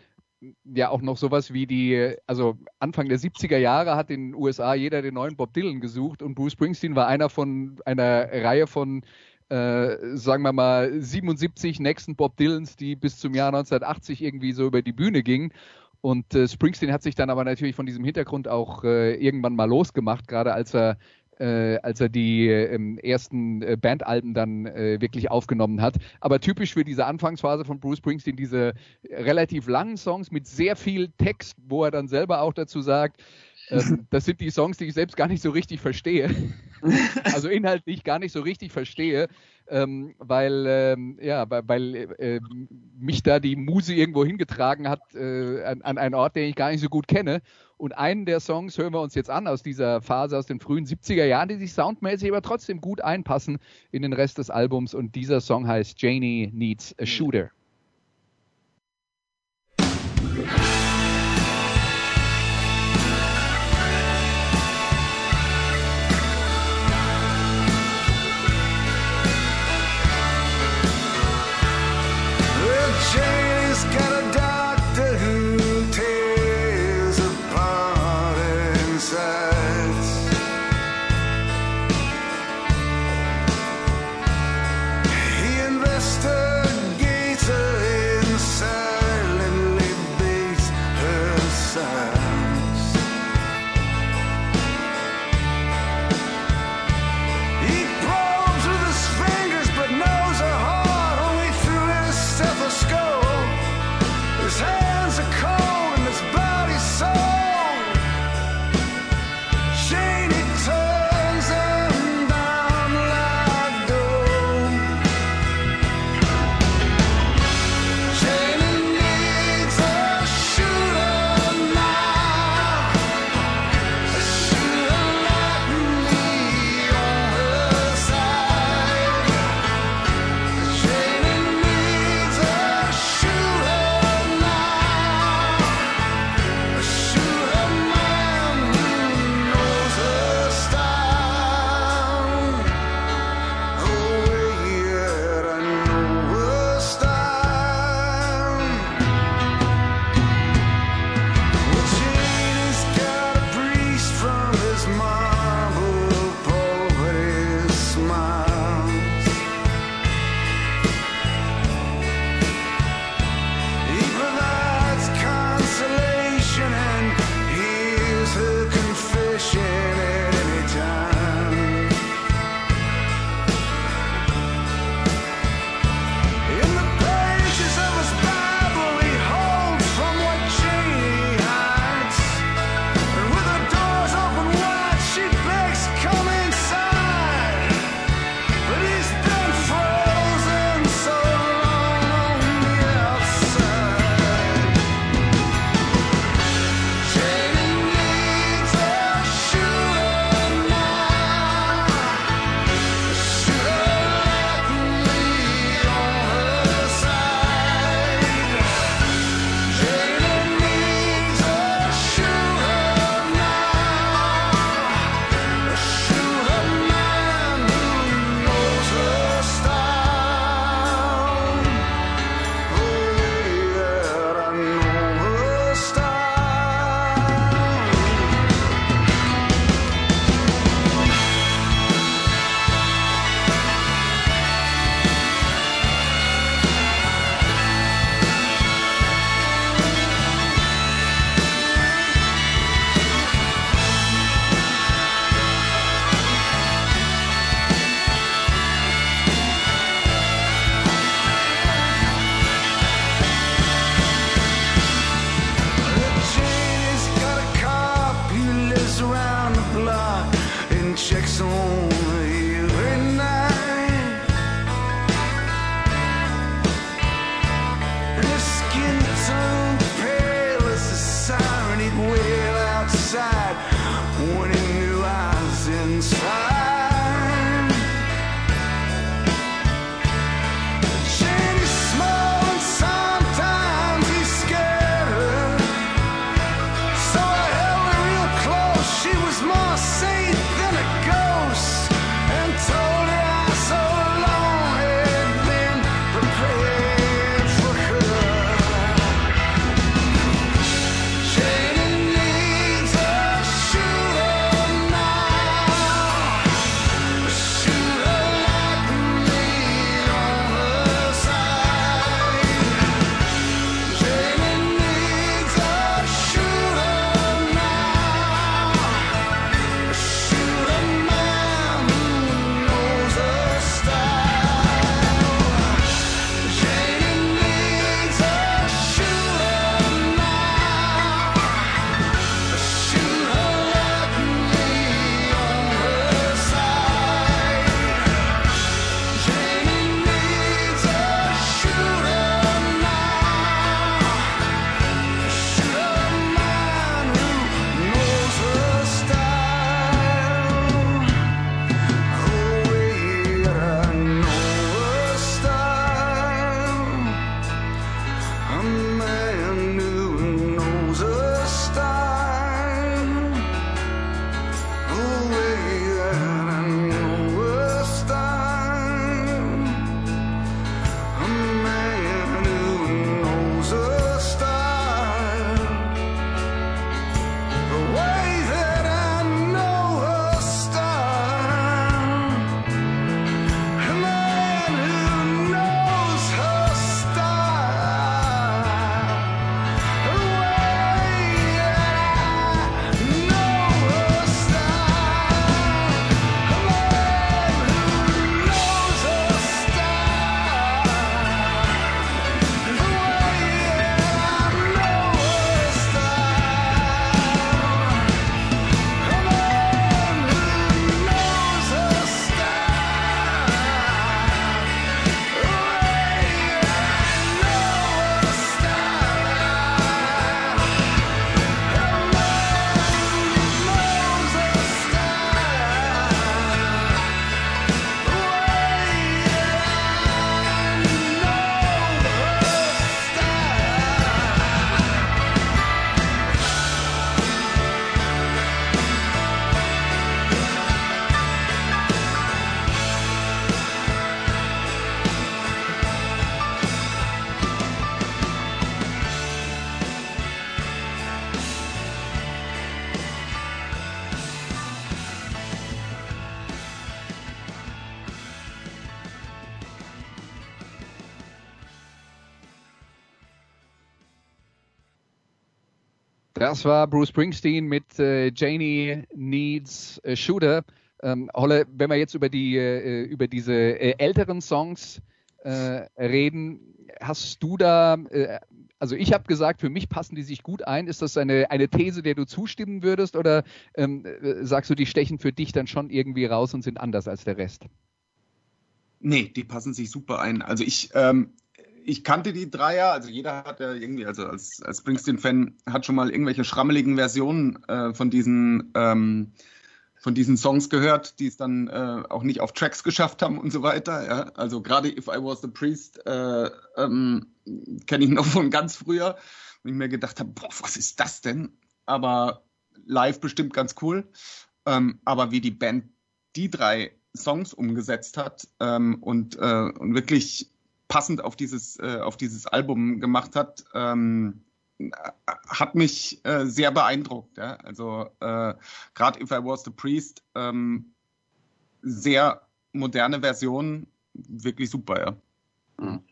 ja auch noch sowas wie die, also Anfang der 70er Jahre hat in den USA jeder den neuen Bob Dylan gesucht und Bruce Springsteen war einer von einer Reihe von, äh, sagen wir mal, 77 nächsten Bob Dylans, die bis zum Jahr 1980 irgendwie so über die Bühne gingen. Und äh, Springsteen hat sich dann aber natürlich von diesem Hintergrund auch äh, irgendwann mal losgemacht, gerade als er äh, als er die äh, ersten äh, Bandalben dann äh, wirklich aufgenommen hat. Aber typisch für diese Anfangsphase von Bruce Springsteen, diese relativ langen Songs mit sehr viel Text, wo er dann selber auch dazu sagt, ähm, das sind die Songs, die ich selbst gar nicht so richtig verstehe. also inhaltlich gar nicht so richtig verstehe, ähm, weil, ähm, ja, weil äh, mich da die Muse irgendwo hingetragen hat äh, an, an einen Ort, den ich gar nicht so gut kenne. Und einen der Songs hören wir uns jetzt an aus dieser Phase aus den frühen 70er Jahren, die sich soundmäßig aber trotzdem gut einpassen in den Rest des Albums. Und dieser Song heißt Janie Needs a Shooter. Das war Bruce Springsteen mit äh, Janie Needs a Shooter. Ähm, Holle, wenn wir jetzt über die äh, über diese äh, älteren Songs äh, reden, hast du da, äh, also ich habe gesagt, für mich passen die sich gut ein. Ist das eine, eine These, der du zustimmen würdest, oder ähm, äh, sagst du, die stechen für dich dann schon irgendwie raus und sind anders als der Rest? Nee, die passen sich super ein. Also ich, ähm, ich kannte die Dreier, also jeder hat ja irgendwie, also als, als Springsteen-Fan hat schon mal irgendwelche schrammeligen Versionen äh, von diesen ähm, von diesen Songs gehört, die es dann äh, auch nicht auf Tracks geschafft haben und so weiter. Ja? Also gerade If I Was the Priest äh, ähm, kenne ich noch von ganz früher, wo ich mir gedacht habe, boah, was ist das denn? Aber live bestimmt ganz cool. Ähm, aber wie die Band die drei Songs umgesetzt hat ähm, und, äh, und wirklich passend auf dieses, äh, auf dieses Album gemacht hat, ähm, hat mich äh, sehr beeindruckt. Ja? Also äh, gerade If I Was the Priest, ähm, sehr moderne Version, wirklich super, ja. Mhm.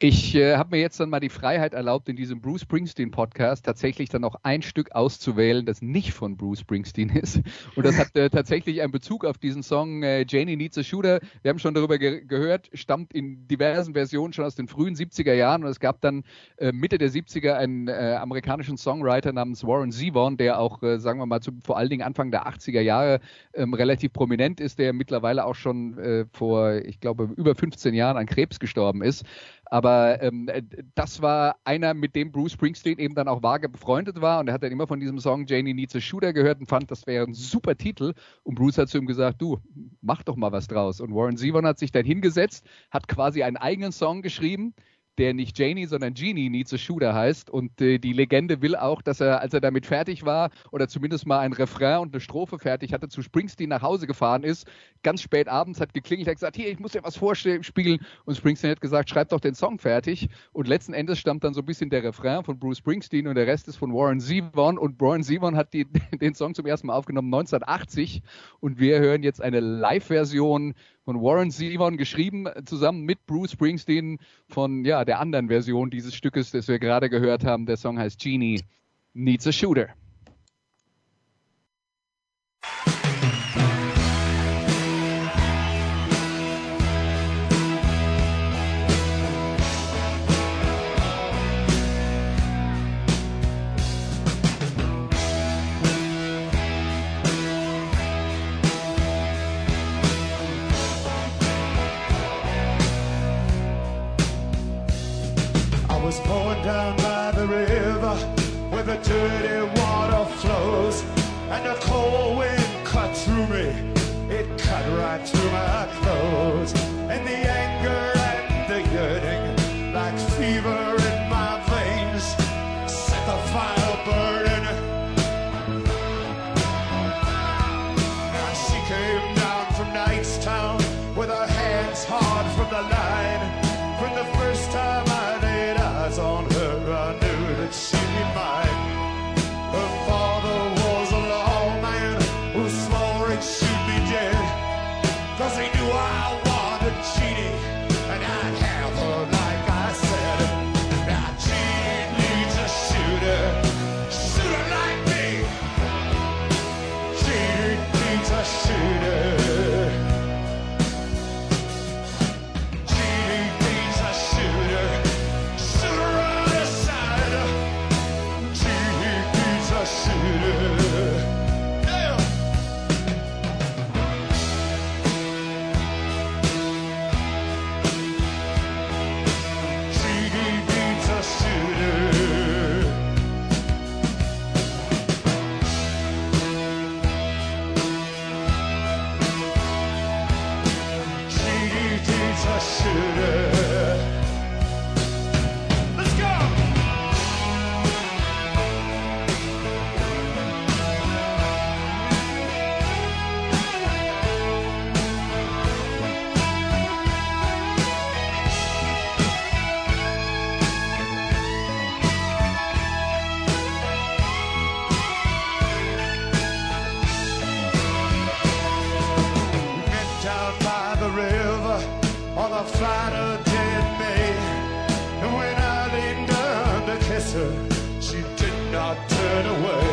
Ich äh, habe mir jetzt dann mal die Freiheit erlaubt, in diesem Bruce Springsteen Podcast tatsächlich dann auch ein Stück auszuwählen, das nicht von Bruce Springsteen ist. Und das hat äh, tatsächlich einen Bezug auf diesen Song äh, Janie Needs a Shooter. Wir haben schon darüber ge gehört, stammt in diversen Versionen schon aus den frühen 70er Jahren. Und es gab dann äh, Mitte der 70er einen äh, amerikanischen Songwriter namens Warren Zevon, der auch, äh, sagen wir mal, zu, vor allen Dingen Anfang der 80er Jahre ähm, relativ prominent ist, der mittlerweile auch schon äh, vor, ich glaube, über 15 Jahren an Krebs gestorben ist. Aber Aber ähm, äh, das war einer, mit dem Bruce Springsteen eben dann auch vage befreundet war. Und er hat dann immer von diesem Song Janie Needs a Shooter gehört und fand, das wäre ein super Titel. Und Bruce hat zu ihm gesagt, du, mach doch mal was draus. Und Warren Zevon hat sich dann hingesetzt, hat quasi einen eigenen Song geschrieben, der nicht Janie, sondern Genie a Shooter heißt. Und äh, die Legende will auch, dass er, als er damit fertig war, oder zumindest mal ein Refrain und eine Strophe fertig hatte, zu Springsteen nach Hause gefahren ist, ganz spät abends hat geklingelt, hat gesagt, hier, ich muss dir was vorspielen. Und Springsteen hat gesagt, schreib doch den Song fertig. Und letzten Endes stammt dann so ein bisschen der Refrain von Bruce Springsteen und der Rest ist von Warren Zevon. Und Warren Zevon hat die, den Song zum ersten Mal aufgenommen 1980. Und wir hören jetzt eine Live-Version von Warren Zevon geschrieben, äh, zusammen mit Bruce Springsteen von ja, der anderen Version dieses Stückes, das wir gerade gehört haben. Der Song heißt Genie Needs a Shooter. Dirty water flows, and the cold wind cut through me. It cut right through my clothes, and the anger she did not turn away.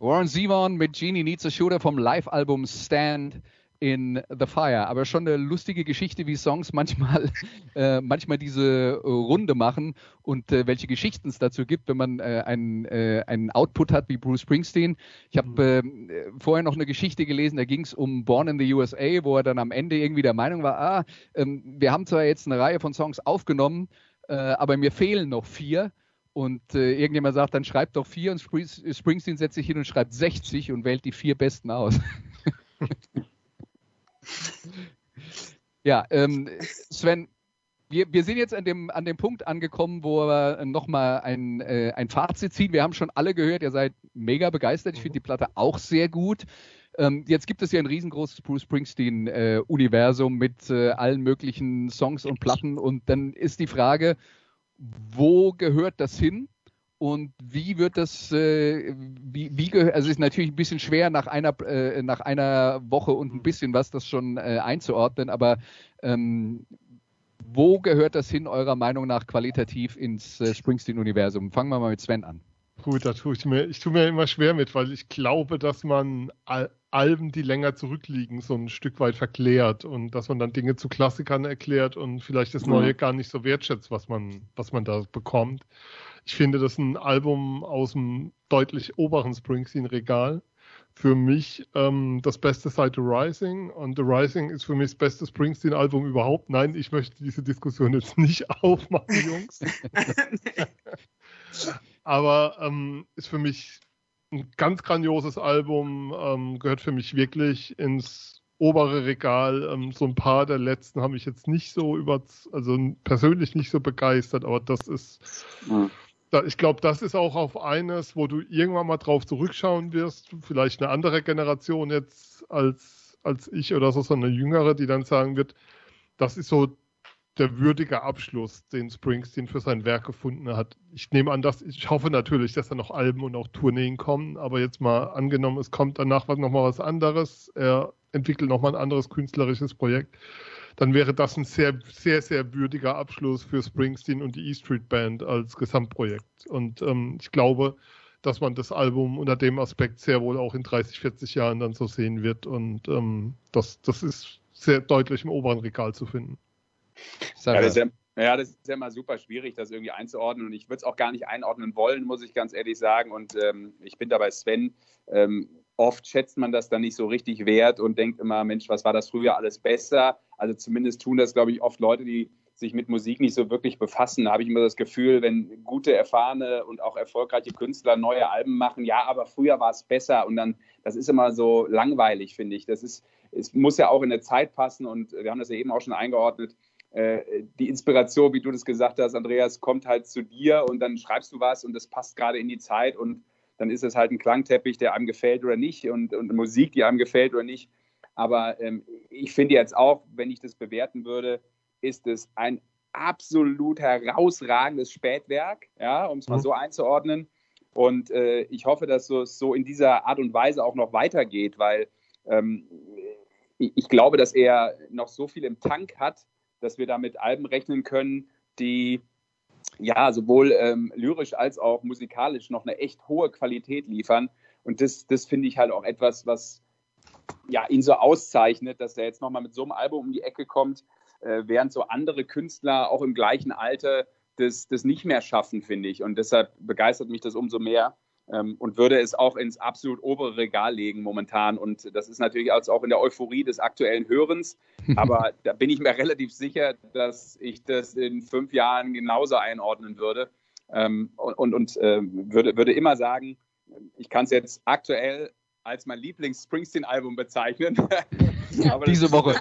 Warren Zevon mit Genie Needs a Shooter vom Live-Album Stand in the Fire. Aber schon eine lustige Geschichte, wie Songs manchmal, äh, manchmal diese äh, Runde machen und äh, welche Geschichten es dazu gibt, wenn man äh, einen, äh, einen Output hat wie Bruce Springsteen. Ich habe Mhm. äh, vorher noch eine Geschichte gelesen, da ging es um Born in the USA, wo er dann am Ende irgendwie der Meinung war, ah, ähm, wir haben zwar jetzt eine Reihe von Songs aufgenommen, aber mir fehlen noch vier. Und äh, irgendjemand sagt, dann schreibt doch vier und Spring- Springsteen setzt sich hin und schreibt 60 und wählt die vier besten aus. ja, ähm, Sven, wir, wir sind jetzt an dem, an dem Punkt angekommen, wo wir nochmal ein, äh, ein Fazit ziehen. Wir haben schon alle gehört, ihr seid mega begeistert. Ich finde die Platte auch sehr gut. Ähm, jetzt gibt es ja ein riesengroßes Bruce Springsteen-Universum mit äh, allen möglichen Songs und Platten. Und dann ist die Frage, wo gehört das hin? Und wie wird das, äh, wie, wie gehört, also es ist natürlich ein bisschen schwer nach einer, äh, nach einer Woche und ein bisschen was das schon äh, einzuordnen, aber ähm, wo gehört das hin, eurer Meinung nach, qualitativ ins äh, Springsteen-Universum? Fangen wir mal mit Sven an. Gut, da tue ich mir, ich tue mir immer schwer mit, weil ich glaube, dass man Al Alben, die länger zurückliegen, so ein Stück weit verklärt und dass man dann Dinge zu Klassikern erklärt und vielleicht das Neue gar nicht so wertschätzt, was man, was man da bekommt. Ich finde, das ist ein Album aus dem deutlich oberen Springsteen-Regal. Für mich ähm, das beste seit The Rising und The Rising ist für mich das beste Springsteen-Album überhaupt. Nein, ich möchte diese Diskussion jetzt nicht aufmachen, Jungs. Aber ähm, ist für mich ein ganz grandioses Album, ähm, gehört für mich wirklich ins obere Regal. Ähm, so ein paar der letzten habe ich jetzt nicht so über, also persönlich nicht so begeistert, aber das ist, Mhm. da, ich glaube, das ist auch auf eines, wo du irgendwann mal drauf zurückschauen wirst, vielleicht eine andere Generation jetzt als, als ich oder so, so eine jüngere, die dann sagen wird, das ist so der würdige Abschluss, den Springsteen für sein Werk gefunden hat. Ich nehme an, dass ich hoffe natürlich, dass da noch Alben und auch Tourneen kommen, aber jetzt mal angenommen, es kommt danach was nochmal was anderes, er entwickelt nochmal ein anderes künstlerisches Projekt, dann wäre das ein sehr, sehr, sehr würdiger Abschluss für Springsteen und die E Street Band als Gesamtprojekt. Und ähm, ich glaube, dass man das Album unter dem Aspekt sehr wohl auch in 30, 40 Jahren dann so sehen wird. Und ähm, das, das ist sehr deutlich im oberen Regal zu finden. Ja, das ist ja, ja, das ist ja immer super schwierig, das irgendwie einzuordnen. Und ich würde es auch gar nicht einordnen wollen, muss ich ganz ehrlich sagen. Und ähm, ich bin da bei Sven. Ähm, oft schätzt man das dann nicht so richtig wert und denkt immer, Mensch, was war das früher alles besser? Also zumindest tun das, glaube ich, oft Leute, die sich mit Musik nicht so wirklich befassen. Da habe ich immer das Gefühl, wenn gute, erfahrene und auch erfolgreiche Künstler neue Alben machen, ja, aber früher war es besser. Und dann, das ist immer so langweilig, finde ich. Das ist, es muss ja auch in der Zeit passen und wir haben das ja eben auch schon eingeordnet die Inspiration, wie du das gesagt hast, Andreas, kommt halt zu dir und dann schreibst du was und das passt gerade in die Zeit und dann ist es halt ein Klangteppich, der einem gefällt oder nicht und, und Musik, die einem gefällt oder nicht. Aber ähm, ich finde jetzt auch, wenn ich das bewerten würde, ist es ein absolut herausragendes Spätwerk, ja, um es mal Mhm. so einzuordnen. Und äh, ich hoffe, dass so- es so in dieser Art und Weise auch noch weitergeht, weil ähm, ich, ich glaube, dass er noch so viel im Tank hat, dass wir da mit Alben rechnen können, die ja sowohl ähm, lyrisch als auch musikalisch noch eine echt hohe Qualität liefern. Und das, das finde ich halt auch etwas, was ja, ihn so auszeichnet, dass er jetzt nochmal mit so einem Album um die Ecke kommt, äh, während so andere Künstler auch im gleichen Alter das, das nicht mehr schaffen, finde ich. Und deshalb begeistert mich das umso mehr ähm, und würde es auch ins absolut obere Regal legen momentan. Und das ist natürlich als auch in der Euphorie des aktuellen Hörens. Aber da bin ich mir relativ sicher, dass ich das in fünf Jahren genauso einordnen würde. Ähm, und und, ähm, würde, würde immer sagen, ich kann es jetzt aktuell als mein Lieblings-Springsteen-Album bezeichnen. Aber das Diese Woche.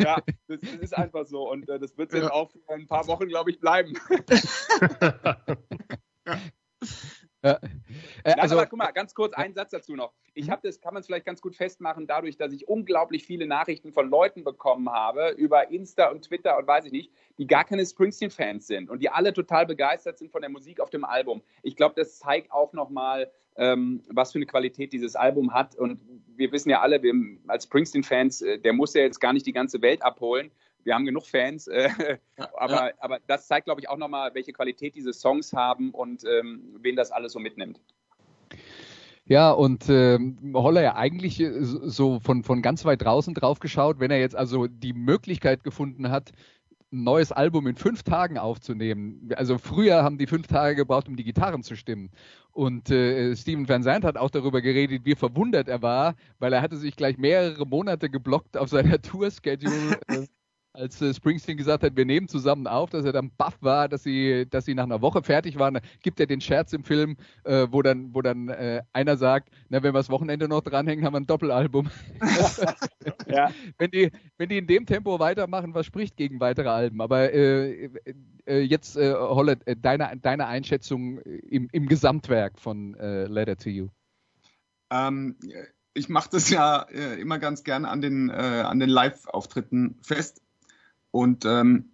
Ja, das, das ist einfach so. Und äh, das wird es Ja. jetzt auch für ein paar Wochen, glaube ich, bleiben. Äh, Nein, also, aber guck mal, ganz kurz einen Satz dazu noch. Ich habe das, kann man es vielleicht ganz gut festmachen, dadurch, dass ich unglaublich viele Nachrichten von Leuten bekommen habe über Insta und Twitter und weiß ich nicht, die gar keine Springsteen-Fans sind und die alle total begeistert sind von der Musik auf dem Album. Ich glaube, das zeigt auch nochmal, ähm, was für eine Qualität dieses Album hat. Und wir wissen ja alle, wir als Springsteen-Fans, äh, der muss ja jetzt gar nicht die ganze Welt abholen. Wir haben genug Fans, äh, aber, aber das zeigt, glaube ich, auch nochmal, welche Qualität diese Songs haben und ähm, wen das alles so mitnimmt. Ja, und ähm, Holler ja eigentlich äh, so von, von ganz weit draußen drauf geschaut, wenn er jetzt also die Möglichkeit gefunden hat, ein neues Album in fünf Tagen aufzunehmen. Also früher haben die fünf Tage gebraucht, um die Gitarren zu stimmen. Und äh, Steven Van Zandt hat auch darüber geredet, wie verwundert er war, weil er hatte sich gleich mehrere Monate geblockt auf seiner Tour-Schedule. Als äh, Springsteen gesagt hat, wir nehmen zusammen auf, dass er dann baff war, dass sie, dass sie nach einer Woche fertig waren. Da gibt er den Scherz im Film, äh, wo dann, wo dann äh, einer sagt, na, wenn wir das Wochenende noch dranhängen, haben wir ein Doppelalbum. Ja. wenn, die, wenn die in dem Tempo weitermachen, was spricht gegen weitere Alben? Aber äh, äh, jetzt, Holle, deine, deine Einschätzung im, im Gesamtwerk von Letter to You. Ähm, ich mache das ja immer ganz gern an den, an den Live-Auftritten fest. Und ähm,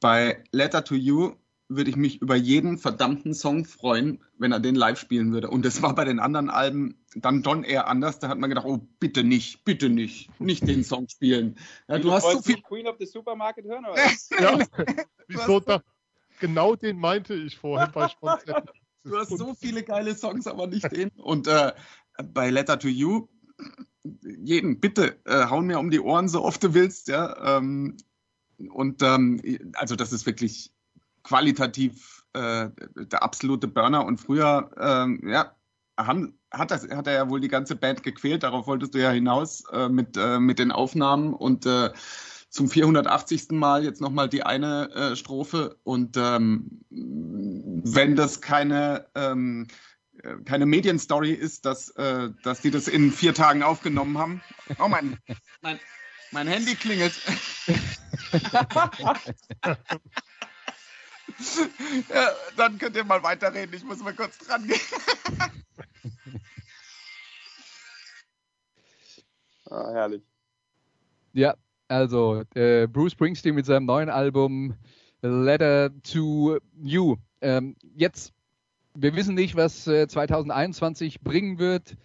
bei Letter to You würde ich mich über jeden verdammten Song freuen, wenn er den live spielen würde. Und das war bei den anderen Alben dann schon eher anders. Da hat man gedacht, oh, bitte nicht, bitte nicht, nicht den Song spielen. Ja, du hast so viel. Queen of the Supermarket hören? Oder? was? Ja, wieso da? Genau den meinte ich vorhin bei Spontan. Du hast so viele geile Songs, aber nicht den. Und äh, bei Letter to You, jeden, bitte, äh, hauen mir um die Ohren, so oft du willst, ja. Ähm, und ähm, also das ist wirklich qualitativ äh, der absolute Burner. Und früher, ähm, ja, haben, hat, das, hat er ja wohl die ganze Band gequält, darauf wolltest du ja hinaus äh, mit, äh, mit den Aufnahmen und äh, zum 480. Mal jetzt nochmal die eine äh, Strophe. Und ähm, wenn das keine, ähm, äh, keine Medienstory ist, dass, äh, dass die das in vier Tagen aufgenommen haben. Oh mein, mein, mein Handy klingelt. ja, dann könnt ihr mal weiterreden. Ich muss mal kurz dran gehen. Ah, herrlich. Ja, also äh, Bruce Springsteen mit seinem neuen Album Letter to You. Ähm, jetzt, wir wissen nicht, was äh, 2021 bringen wird,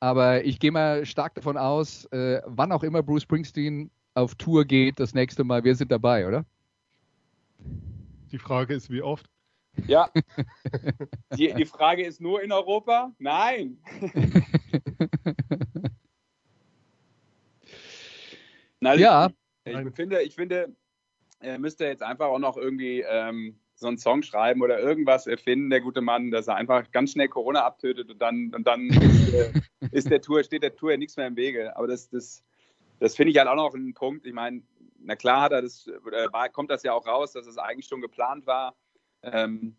aber ich gehe mal stark davon aus, äh, wann auch immer Bruce Springsteen auf Tour geht, das nächste Mal, wir sind dabei, oder? Die Frage ist, wie oft? Ja. Die, die Frage ist nur in Europa? Nein. Na, Ja. Ich, ich finde, ich finde, er müsste jetzt einfach auch noch irgendwie ähm, so einen Song schreiben oder irgendwas erfinden, der gute Mann, dass er einfach ganz schnell Corona abtötet und dann, und dann ist, der Tour, steht der Tour ja nichts mehr im Wege. Aber das, das, das finde ich halt auch noch ein Punkt. Ich meine, na klar hat er das, war, kommt das ja auch raus, dass es eigentlich schon geplant war. Ähm,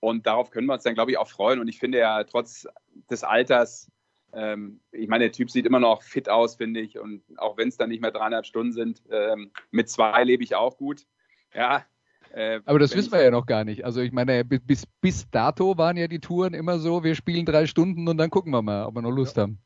und darauf können wir uns dann, glaube ich, auch freuen. Und ich finde ja, trotz des Alters, ähm, ich meine, der Typ sieht immer noch fit aus, finde ich. Und auch wenn es dann nicht mehr dreieinhalb Stunden sind, ähm, mit zwei lebe ich auch gut. Ja. Äh, Aber das wissen wir ja noch gar nicht. Also ich meine, bi- bis, bis dato waren ja die Touren immer so, wir spielen drei Stunden und dann gucken wir mal, ob wir noch Lust haben.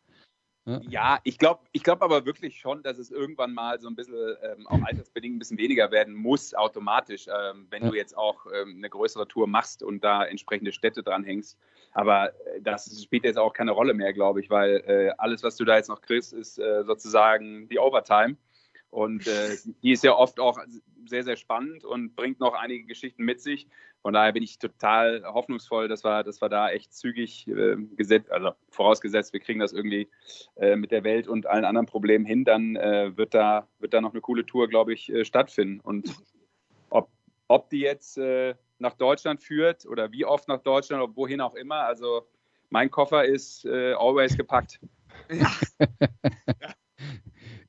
Ja, ich glaube ich glaub aber wirklich schon, dass es irgendwann mal so ein bisschen, ähm, auch altersbedingt ein bisschen weniger werden muss, automatisch, ähm, wenn Ja. du jetzt auch ähm, eine größere Tour machst und da entsprechende Städte dranhängst. Aber äh, das spielt jetzt auch keine Rolle mehr, glaube ich, weil äh, alles, was du da jetzt noch kriegst, ist äh, sozusagen die Overtime. Und äh, die ist ja oft auch sehr, sehr spannend und bringt noch einige Geschichten mit sich. Von daher bin ich total hoffnungsvoll, dass wir, dass wir da echt zügig äh, gesetzt, also vorausgesetzt, wir kriegen das irgendwie äh, mit der Welt und allen anderen Problemen hin, dann äh, wird, da, wird da noch eine coole Tour, glaube ich, äh, stattfinden. Und ob, ob die jetzt äh, nach Deutschland führt oder wie oft nach Deutschland oder wohin auch immer, also mein Koffer ist äh, always gepackt.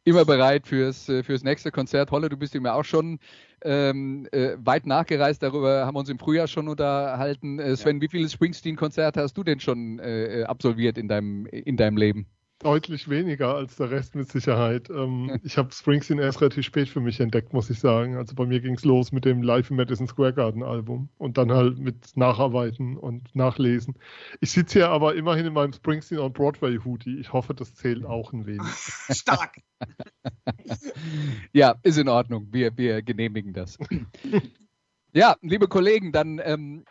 Immer bereit fürs, äh, fürs nächste Konzert. Holle, du bist ihm ja auch schon ähm, äh, weit nachgereist. Darüber haben wir uns im Frühjahr schon unterhalten. Äh, Sven, wie viele Springsteen-Konzerte hast du denn schon äh, absolviert in deinem, in deinem Leben? Deutlich weniger als der Rest mit Sicherheit. Ähm, ich habe Springsteen erst relativ spät für mich entdeckt, muss ich sagen. Also bei mir ging es los mit dem Live im Madison Square Garden Album und dann halt mit Nacharbeiten und Nachlesen. Ich sitze hier aber immerhin in meinem Springsteen on Broadway Hoodie. Ich hoffe, das zählt auch ein wenig. Stark. Ja, ist in Ordnung. Wir, wir genehmigen das. ja, liebe Kollegen, dann ähm,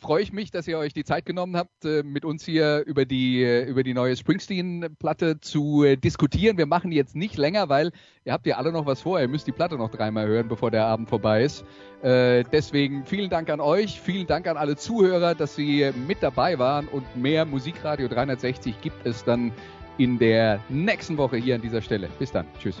freue ich mich, dass ihr euch die Zeit genommen habt, äh, mit uns hier über die, äh, über die neue Springsteen-Platte zu äh, diskutieren. Wir machen jetzt nicht länger, weil ihr habt ja alle noch was vor. Ihr müsst die Platte noch dreimal hören, bevor der Abend vorbei ist. Deswegen vielen Dank an euch, vielen Dank an alle Zuhörer, dass sie mit dabei waren und mehr Musikradio 360 gibt es dann in der nächsten Woche hier an dieser Stelle. Bis dann. Tschüss.